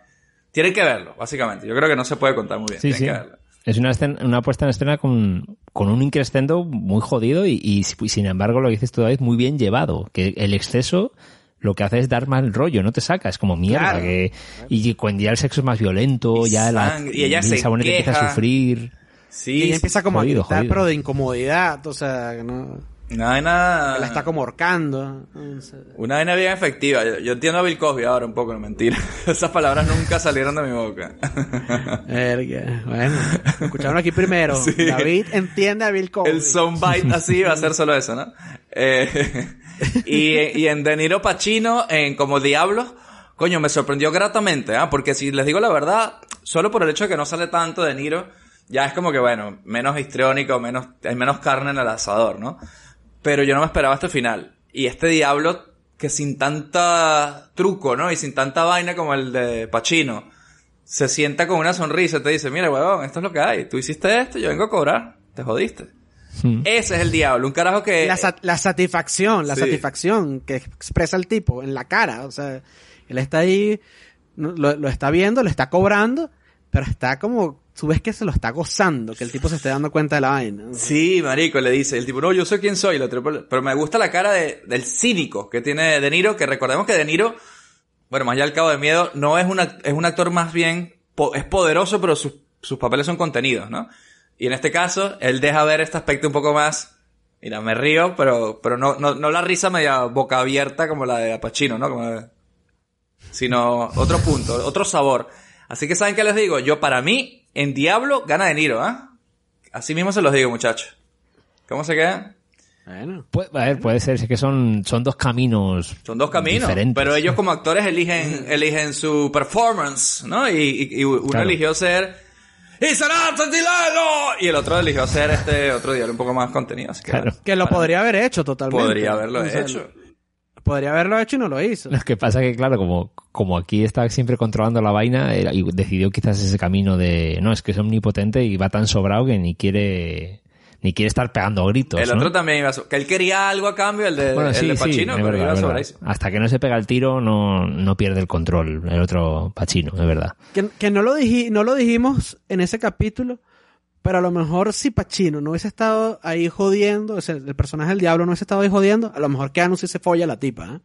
Tienen que verlo, básicamente. Yo creo que no se puede contar muy bien. Sí, Tienen sí. que verlo. Es una, escena- una puesta en escena con, con un increscendo muy jodido y, y, sin embargo lo que dices tú David muy bien llevado. Que el exceso lo que hace es dar mal rollo, no te saca, es como mierda. Claro. que, y cuando ya el sexo es más violento, Y ya la sangre, y ella se empieza a sufrir. Sí, y ella empieza como jodido, a gritar, jodido. pero de incomodidad, o sea, no... Una vaina... la está como ahorcando. o sea. Una vaina bien efectiva. Yo, yo entiendo a Bill Cosby ahora un poco, no mentira. [LAUGHS] Esas palabras nunca salieron de mi boca. [LAUGHS] Verga, bueno, lo escucharon aquí primero. [LAUGHS] Sí. David entiende a Bill Cosby. El soundbite así va a ser solo eso, ¿no? Eh, y, y en De Niro Pacino, en Como Diablo, coño, me sorprendió gratamente, ¿ah? Porque si les digo la verdad, solo por el hecho de que no sale tanto De Niro, ya es como que, bueno, menos histriónico, menos, hay menos carne en el asador, ¿no? Pero yo no me esperaba este final. Y este Diablo, que sin tanta truco, ¿no? Y sin tanta vaina como el de Pacino, se sienta con una sonrisa y te dice, mira, huevón, esto es lo que hay. Tú hiciste esto, yo vengo a cobrar. Te jodiste. Ese es el diablo, un carajo que... La, sa- la satisfacción, la Sí. satisfacción que expresa el tipo en la cara. O sea, él está ahí, lo está viendo, lo está cobrando, pero está como, tú ves que se lo está gozando, que el tipo se esté dando cuenta de la vaina. Sí, marico, le dice el tipo, no, yo sé quién soy, pero me gusta la cara de- del cínico que tiene De Niro, que recordemos que De Niro, bueno, más allá del cabo de miedo, no es un, act- es un actor más bien, es poderoso, pero sus, sus papeles son contenidos, ¿no? Y en este caso, él deja ver este aspecto un poco más, mira, me río, pero, pero no, no, no la risa media boca abierta como la de Pacino, ¿no? Como de- sino otro punto, otro sabor. Así que saben qué les digo, yo para mí, en Diablo gana De Niro, ¿ah? Así mismo se los digo, muchachos. ¿Cómo se quedan? Bueno. Pu- a ver, puede ser, es que son, son dos caminos. Son dos caminos, diferentes. pero ellos como actores eligen, eligen su performance, ¿no? Y, y- y uno Claro. eligió ser ¡Y será Santilano! Y el otro eligió ser este otro día un poco más contenido. Así que, Claro. Que lo podría haber hecho totalmente. Podría haberlo O sea, hecho. Podría haberlo hecho y no lo hizo. Lo que pasa que, claro, como, como aquí está siempre controlando la vaina, y decidió quizás ese camino de, no, es que es omnipotente y va tan sobrado que ni quiere, ni quiere estar pegando gritos. El ¿no? otro también iba a... so- Que él quería algo a cambio, el de, Bueno, el sí, de sí, Pacino, es pero verdad, iba es verdad. sobradísimo. Hasta que no se pega el tiro, no, no pierde el control el otro Pachino, es verdad. Que, que no, lo diji- no lo dijimos en ese capítulo, pero a lo mejor si Pacino no hubiese estado ahí jodiendo, o sea, el personaje del diablo no hubiese estado ahí jodiendo, a lo mejor Keanu sí se folla a la tipa, ¿eh?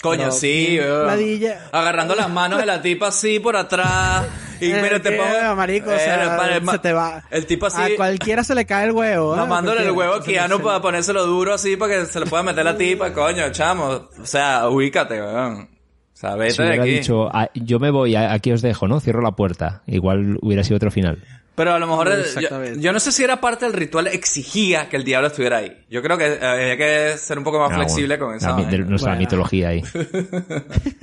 Coño, Pero sí, ladilla. Agarrando las manos de la tipa así por atrás. [LAUGHS] Y Eh, mira, te pongo. marico, o Eh, sea, para el se te va. El tipo así. A cualquiera se le cae el huevo. ¿eh? Mamándole el Cualquiera. huevo a Keanu para ponérselo duro así para que se le pueda meter la tipa, coño, chamo. O sea, ubícate, weón. O sea, vete Si hubiera aquí. dicho, "Ah, yo me voy, a- aquí os dejo, ¿no? Cierro la puerta. Igual hubiera sido otro final. Pero a lo mejor, yo, Exactamente. yo no sé si era parte del ritual, exigía que el diablo estuviera ahí. Yo creo que eh, había que ser un poco más Ah, flexible bueno, con esa la mi- de nuestra Bueno. mitología ahí. [LAUGHS]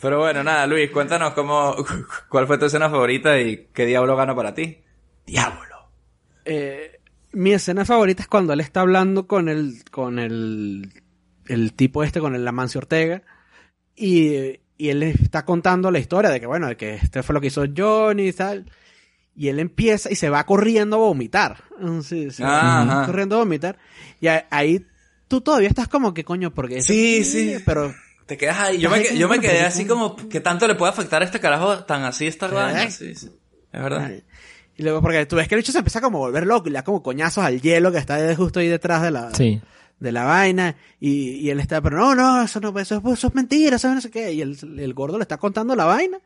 Pero bueno, nada, Luis, cuéntanos cómo, [LAUGHS] cuál fue tu escena favorita y qué diablo gana para ti. Diablo. Eh, mi escena favorita es cuando él está hablando con el, con el, el tipo este, con el Amancio Ortega, y, y él le está contando la historia de que, bueno, de que este fue lo que hizo Johnny y tal, y él empieza y se va corriendo a vomitar. Sí, se va Ajá. corriendo a vomitar, y a- ahí tú todavía estás como que coño, porque... Sí, sí. Pero... Te quedas ahí. Yo me, yo me quedé así como, ¿qué tanto le puede afectar a este carajo tan así esta Sí. vaina? Sí, sí. Es verdad. Y luego, porque tú ves que el bicho se empieza como a volver loco y le da como coñazos al hielo que está justo ahí detrás de la, Sí. De la vaina y, y él está, pero no, no, eso no, eso, es- eso es mentira, eso no sé qué. Y el, el gordo le está contando la vaina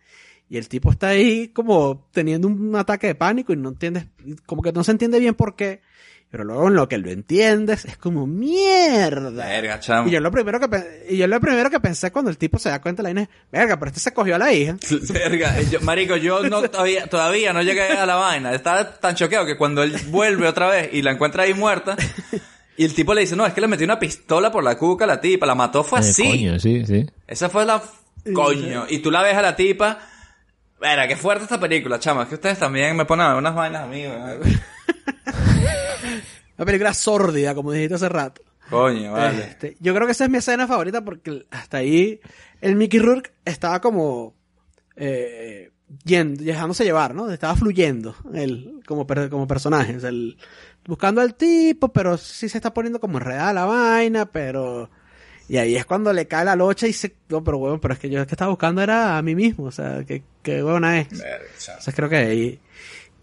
y el tipo está ahí como teniendo un ataque de pánico y no entiendes, como que no se entiende bien por qué. Pero luego en lo que lo entiendes es como mierda. Verga, chamo. Y yo lo primero que y yo lo primero que pensé cuando el tipo se da cuenta de la vaina es, verga, pero este se cogió a la hija. [LAUGHS] Verga, yo- marico, yo no todavía, todavía no llegué a la vaina. Estaba tan choqueado que cuando él vuelve otra vez y la encuentra ahí muerta, y el tipo le dice, no, es que le metió una pistola por la cuca a la tipa, la mató, fue Eh, así. coño, sí, sí. Esa fue la... Coño. Y tú la ves a la tipa... Verga, qué fuerte esta película, chama. Es que ustedes también me ponen unas vainas a mí. [LAUGHS] Una película sórdida, como dijiste hace rato. Coño, vale. Este, yo creo que esa es mi escena favorita porque hasta ahí el Mickey Rourke estaba como eh, yendo, dejándose llevar, ¿no? Estaba fluyendo él como, per- como personaje. O sea, él buscando al tipo, pero sí se está poniendo como enredada la vaina, pero... Y ahí es cuando le cae la locha y dice, no, pero bueno, pero es que yo lo que estaba buscando era a mí mismo, o sea, que, que buena es. Entonces creo que ahí...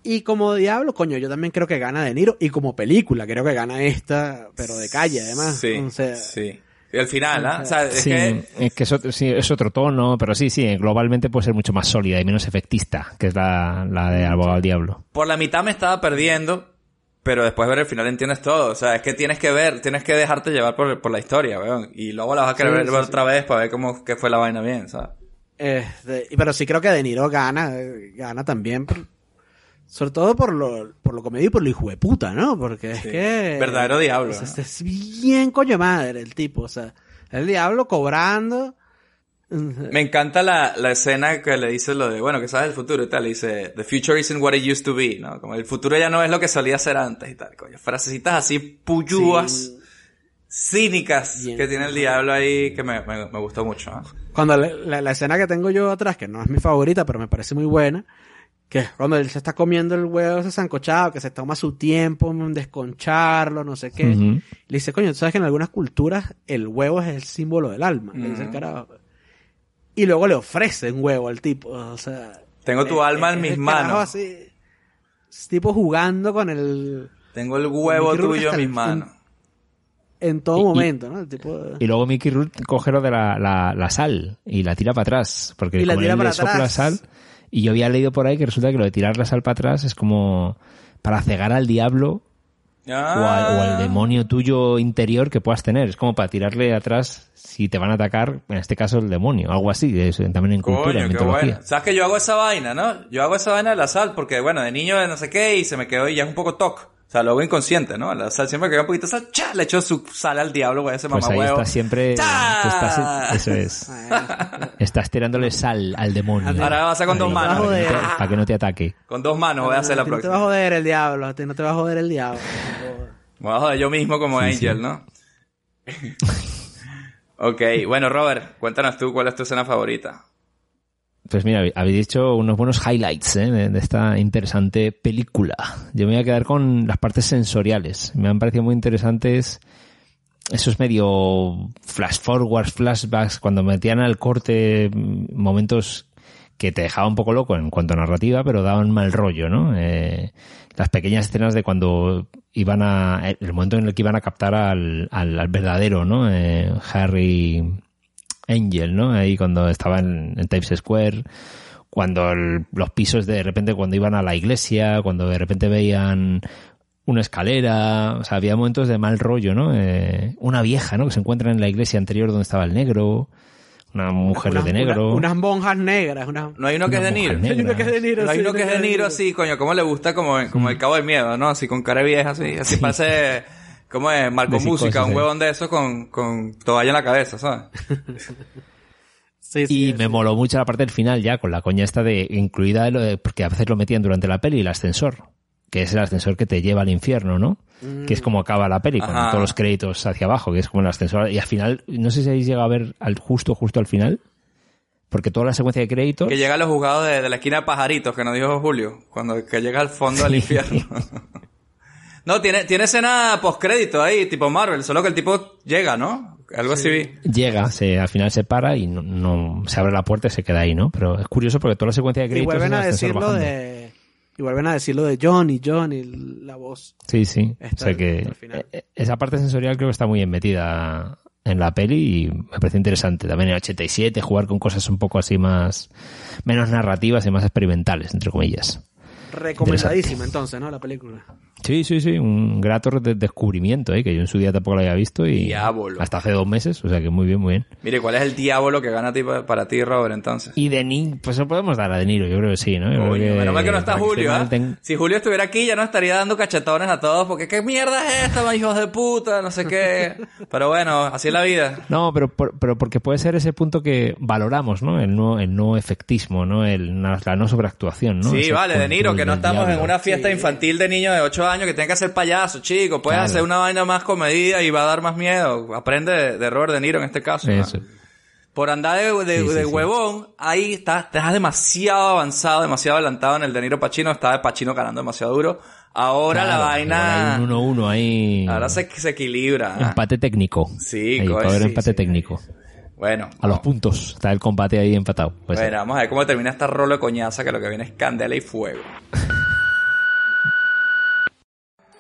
Y como diablo, coño, yo también creo que gana De Niro. Y como película, creo que gana esta, pero de calle, además. Sí, O sea, sí. Y al final, ¿ah? O sea, es Sí, que... es que es otro, sí, es otro tono, pero sí, sí, globalmente puede ser mucho más sólida y menos efectista, que es la, la de Abogado al Diablo. por la mitad me estaba perdiendo, pero después de ver el final entiendes todo. O sea, es que tienes que ver, tienes que dejarte llevar por, por la historia, weón. Y luego la vas a querer Sí, ver sí, otra vez para ver cómo que fue la vaina bien, ¿sabes? este, y- pero sí creo que De Niro gana, eh, gana también. por- sobre todo por lo, por lo comedia y por lo hijo de puta, ¿no? Porque es que... Verdadero diablo, Es, ¿no? es bien coño madre el tipo, o sea, el diablo cobrando. Me encanta la, la escena que le dice lo de, bueno, que sabes el futuro y tal. Le dice, the future isn't what it used to be, ¿no? Como el futuro ya no es lo que solía ser antes y tal, coño. Frasecitas así puyúas, cínicas que tiene el diablo ahí que me, me, me gustó mucho, ¿no? Cuando la, la- la escena que tengo yo atrás, que no es mi favorita, pero me parece muy buena, que es cuando él se está comiendo el huevo ese sancochado, que se toma su tiempo en desconcharlo, no sé qué. Le dice, coño, tú sabes que en algunas culturas el huevo es el símbolo del alma. Le dice el carajo. Y luego le ofrece un huevo al tipo, o sea... Tengo tu alma en es mis manos. así, es tipo jugando con el... Tengo el huevo tuyo en mis manos. En todo Y- momento, ¿no? El tipo... Y luego Mickey Rourke coge lo de la, la, la sal y la tira para atrás. Porque Y la como tira él para le sopla atrás. sal. Y yo había leído por ahí que resulta que lo de tirar la sal para atrás es como para cegar al diablo o, al, o al demonio tuyo interior que puedas tener. Es como para tirarle atrás si te van a atacar, en este caso el demonio. Algo así, es, también en cultura, Coño, en qué mitología. bueno. ¿Sabes que yo hago esa vaina, no? Yo hago esa vaina de la sal porque, bueno, de niño de no sé qué y se me quedó y ya es un poco toc. O sea, lo hago inconsciente, ¿no? La sal siempre que queda un poquito de sal, ¡cha! Le echo su sal al diablo, güey, ese Pues ahí mamahuevo. estás siempre... estás- eso es. [LAUGHS] Estás tirándole sal al demonio. Ahora vas a con dos manos. Para que, no te, [LAUGHS] para que no te ataque. Con dos manos voy a hacer la a ti no te va a próxima. joder el diablo, a ti no te va a joder el diablo. Me voy a joder yo mismo como Sí, Angel, sí. ¿no? [LAUGHS] ok, bueno, Robert, cuéntanos tú cuál es tu escena favorita. Pues mira, habéis dicho unos buenos highlights ¿eh? de, esta interesante película. Yo me voy a quedar con las partes sensoriales. Me han parecido muy interesantes esos medio flash forwards, flashbacks, cuando metían al corte mm, momentos que te dejaban un poco loco en cuanto a narrativa, pero daban mal rollo, ¿no? Eh, las pequeñas escenas de cuando iban a... el momento en el que iban a captar al, al, al verdadero, ¿no? Eh, Harry Angel, ¿no? Ahí cuando estaba en, en Times Square, cuando el- los pisos de repente cuando iban a la iglesia, cuando de repente veían una escalera, o sea, había momentos de mal rollo, ¿no? Eh, una vieja, ¿no? Que se encuentra en la iglesia anterior donde estaba el negro, una mujer de negro. una- unas monjas negras. Una... No hay uno que es de Niro. mujer Hay uno que es de Niro. No hay sí, uno que es de Niro así, coño, ¿cómo le gusta? Como, como el cabo del miedo, ¿no? Así con cara vieja, así. Así parece, ¿cómo es? Marco psicosis, Música, un huevón de eso con, con toalla en la cabeza, ¿sabes? [LAUGHS] Sí, sí, y me moló mucho la parte del final ya, con la coña esta de incluida, lo de- porque a veces lo metían durante la peli, el ascensor, que es el ascensor que te lleva al infierno, ¿no? Que es como acaba la peli, con Ajá. todos los créditos hacia abajo, que es como el ascensor. Y al final, no sé si habéis llegado a ver al justo, justo al final, porque toda la secuencia de créditos... Que llega a los juzgados de, de la esquina de pajaritos, que nos dijo Julio, cuando que llega al fondo del infierno. [LAUGHS] no, tiene, tiene escena postcrédito ahí, tipo Marvel, solo que el tipo llega, ¿no? Algo así vi. Llega, se, al final se para y no, no- se abre la puerta y se queda ahí, ¿no? Pero es curioso porque toda la secuencia de Y créditos vuelven es el a decirlo de... Y vuelven a decirlo de Johnny, Johnny, la voz. Sí, sí. Está o sea que final. eh, esa parte sensorial creo que está muy bien metida en la peli y me parece interesante. También en el 87 jugar con cosas un poco así más menos narrativas y más experimentales, entre comillas. Recomendadísima entonces, ¿no? La película. Sí, sí, sí, un grato de- descubrimiento, ¿eh? que yo en su día tampoco lo había visto y Diablo. hasta hace dos meses, o sea que muy bien, muy bien. Mire, ¿cuál es el diablo que gana para ti, Robert, entonces? Y de Ni, pues lo podemos dar a De Niro, yo creo que sí, ¿no? Yo creo Coño, que- menos mal que no está Julio, ten- Si Julio estuviera aquí ya no estaría dando cachetones a todos porque ¿qué mierda es esta, hijos de puta? No sé qué. [LAUGHS] Pero bueno, así es la vida. No, pero, por- pero porque puede ser ese punto que valoramos, ¿no? El no, el no efectismo, ¿no? El, la no sobreactuación, ¿no? sí, Ese vale, De Niro, que no estamos en una fiesta infantil de niños de 8 años que tienen que hacer payaso, chico. Puedes Claro. hacer una vaina más comedida y va a dar más miedo. Aprende de, de Robert De Niro en este caso. Por andar de, de- Sí, sí, de sí. huevón, ahí estás, estás demasiado avanzado, demasiado adelantado en el De Niro Pachino. Está de Pachino ganando demasiado duro. Ahora la vaina... Un 1-1 ahí. Ahora se, se equilibra. Empate técnico. Sí, Ahí, sí, empate técnico. Bueno, A los puntos. Está el combate ahí empatado. Pues bueno, vamos a ver cómo termina esta rola de coñaza que lo que viene es candela y fuego. [LAUGHS]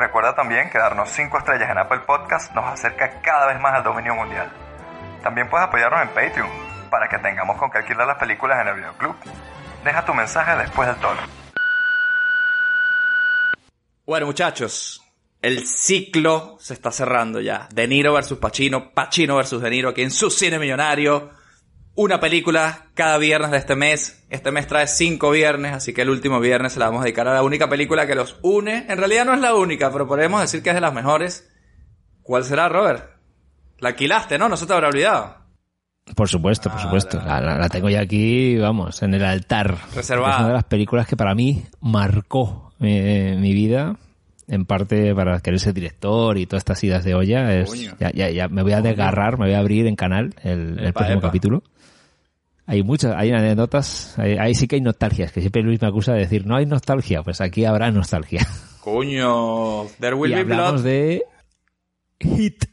Recuerda también que darnos 5 estrellas en Apple Podcast nos acerca cada vez más al dominio mundial. También puedes apoyarnos en Patreon para que tengamos con qué alquilar las películas en el videoclub. Deja tu mensaje después del tono. Bueno, muchachos, el ciclo se está cerrando ya. De Niro versus Pacino, Pacino versus De Niro aquí en su cine millonario. Una película cada viernes de este mes. Este mes trae cinco viernes, así que el último viernes se la vamos a dedicar a la única película que los une. En realidad no es la única, pero podemos decir que es de las mejores. ¿Cuál será, Robert? La alquilaste, ¿no? No se te habrá olvidado. Por supuesto, por supuesto. La, la- la tengo ya aquí, vamos, en el altar. Reservada. Es una de las películas que para mí marcó eh, mi vida. En parte para querer ser director y todas estas idas de olla. Es, ya, ya, ya me voy a desgarrar, me voy a abrir en canal el, el próximo epa. capítulo. Hay muchas, hay anécdotas, hay- ahí sí que hay nostalgias, que siempre Luis me acusa de decir, no hay nostalgia, pues aquí habrá nostalgia. Coño, There Will y Be hablamos Blood. de Hit,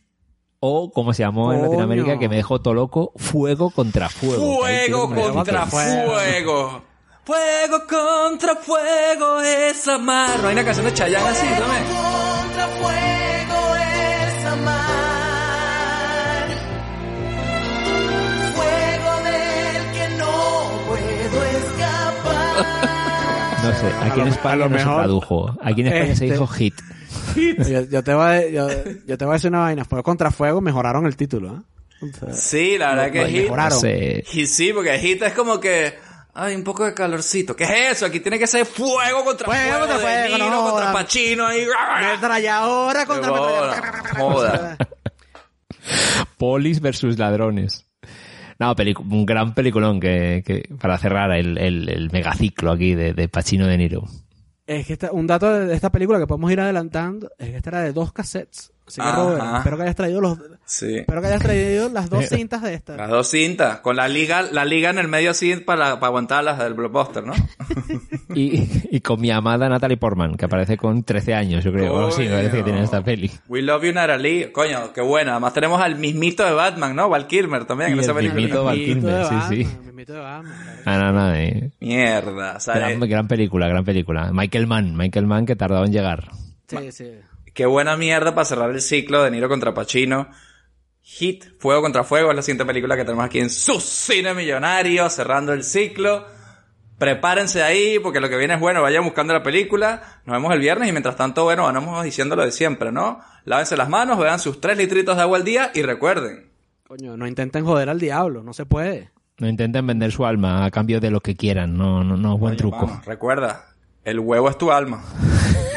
o como se llamó en Coño. Latinoamérica, que me dejó todo loco, Fuego contra Fuego. Fuego contra fuego. Fuego contra fuego es amar. No hay una canción de Chayanne así también. Contra fuego No sé, aquí en España lo no mejor- se tradujo. Aquí en España se Este- dijo Hit. Yo, yo te voy a, yo, yo te voy a decir una vaina. Fuego contra fuego mejoraron el título, ¿eh? O sea, Sí, la verdad lo- que lo Hit. mejoraron. Y sí, porque Hit es como que. Ay, un poco de calorcito. ¿Qué es eso? Aquí tiene que ser fuego contra fuego. Fuego contra de fuego, Niro no contra. Pacino ahí. Metralladora contra Joda, joda. [LAUGHS] Polis versus ladrones. No, un gran peliculón que, que para cerrar el, el, el megaciclo aquí de, de Pacino de Niro. Es que esta- un dato de esta película que podemos ir adelantando es que esta era de dos cassettes. Así que, Robert, espero que hayas traído los, Sí. espero que hayas traído las dos cintas de esta. Las dos cintas, con la liga, la liga en el medio así para, para aguantar las del blockbuster, ¿no? [LAUGHS] Y, y con mi amada Natalie Portman, que aparece con 13 años, yo creo. Sí, me parece que tiene esta peli. We love you, Natalie. Coño, qué buena. Además tenemos al mismito de Batman, ¿no? Val Kilmer también. El película. mismito Val Kilmer, sí, sí. Ah, no, no, eh. Mierda. sea, Gran, eh, gran película, gran película. Michael Mann, Michael Mann que tardó en llegar. Sí, sí. Qué buena mierda para cerrar el ciclo de Niro contra Pacino. Hit, Fuego contra Fuego, es la siguiente película que tenemos aquí en su cine millonario, cerrando el ciclo. Prepárense ahí, porque lo que viene es bueno, vayan buscando la película. Nos vemos el viernes y mientras tanto, bueno, vamos diciendo lo de siempre, ¿no? Lávense las manos, beban sus tres litritos de agua al día y recuerden. Coño, no intenten joder al diablo, no se puede. No intenten vender su alma a cambio de lo que quieran. No, no, no, buen truco. Vamos, recuerda, el huevo es tu alma. [LAUGHS]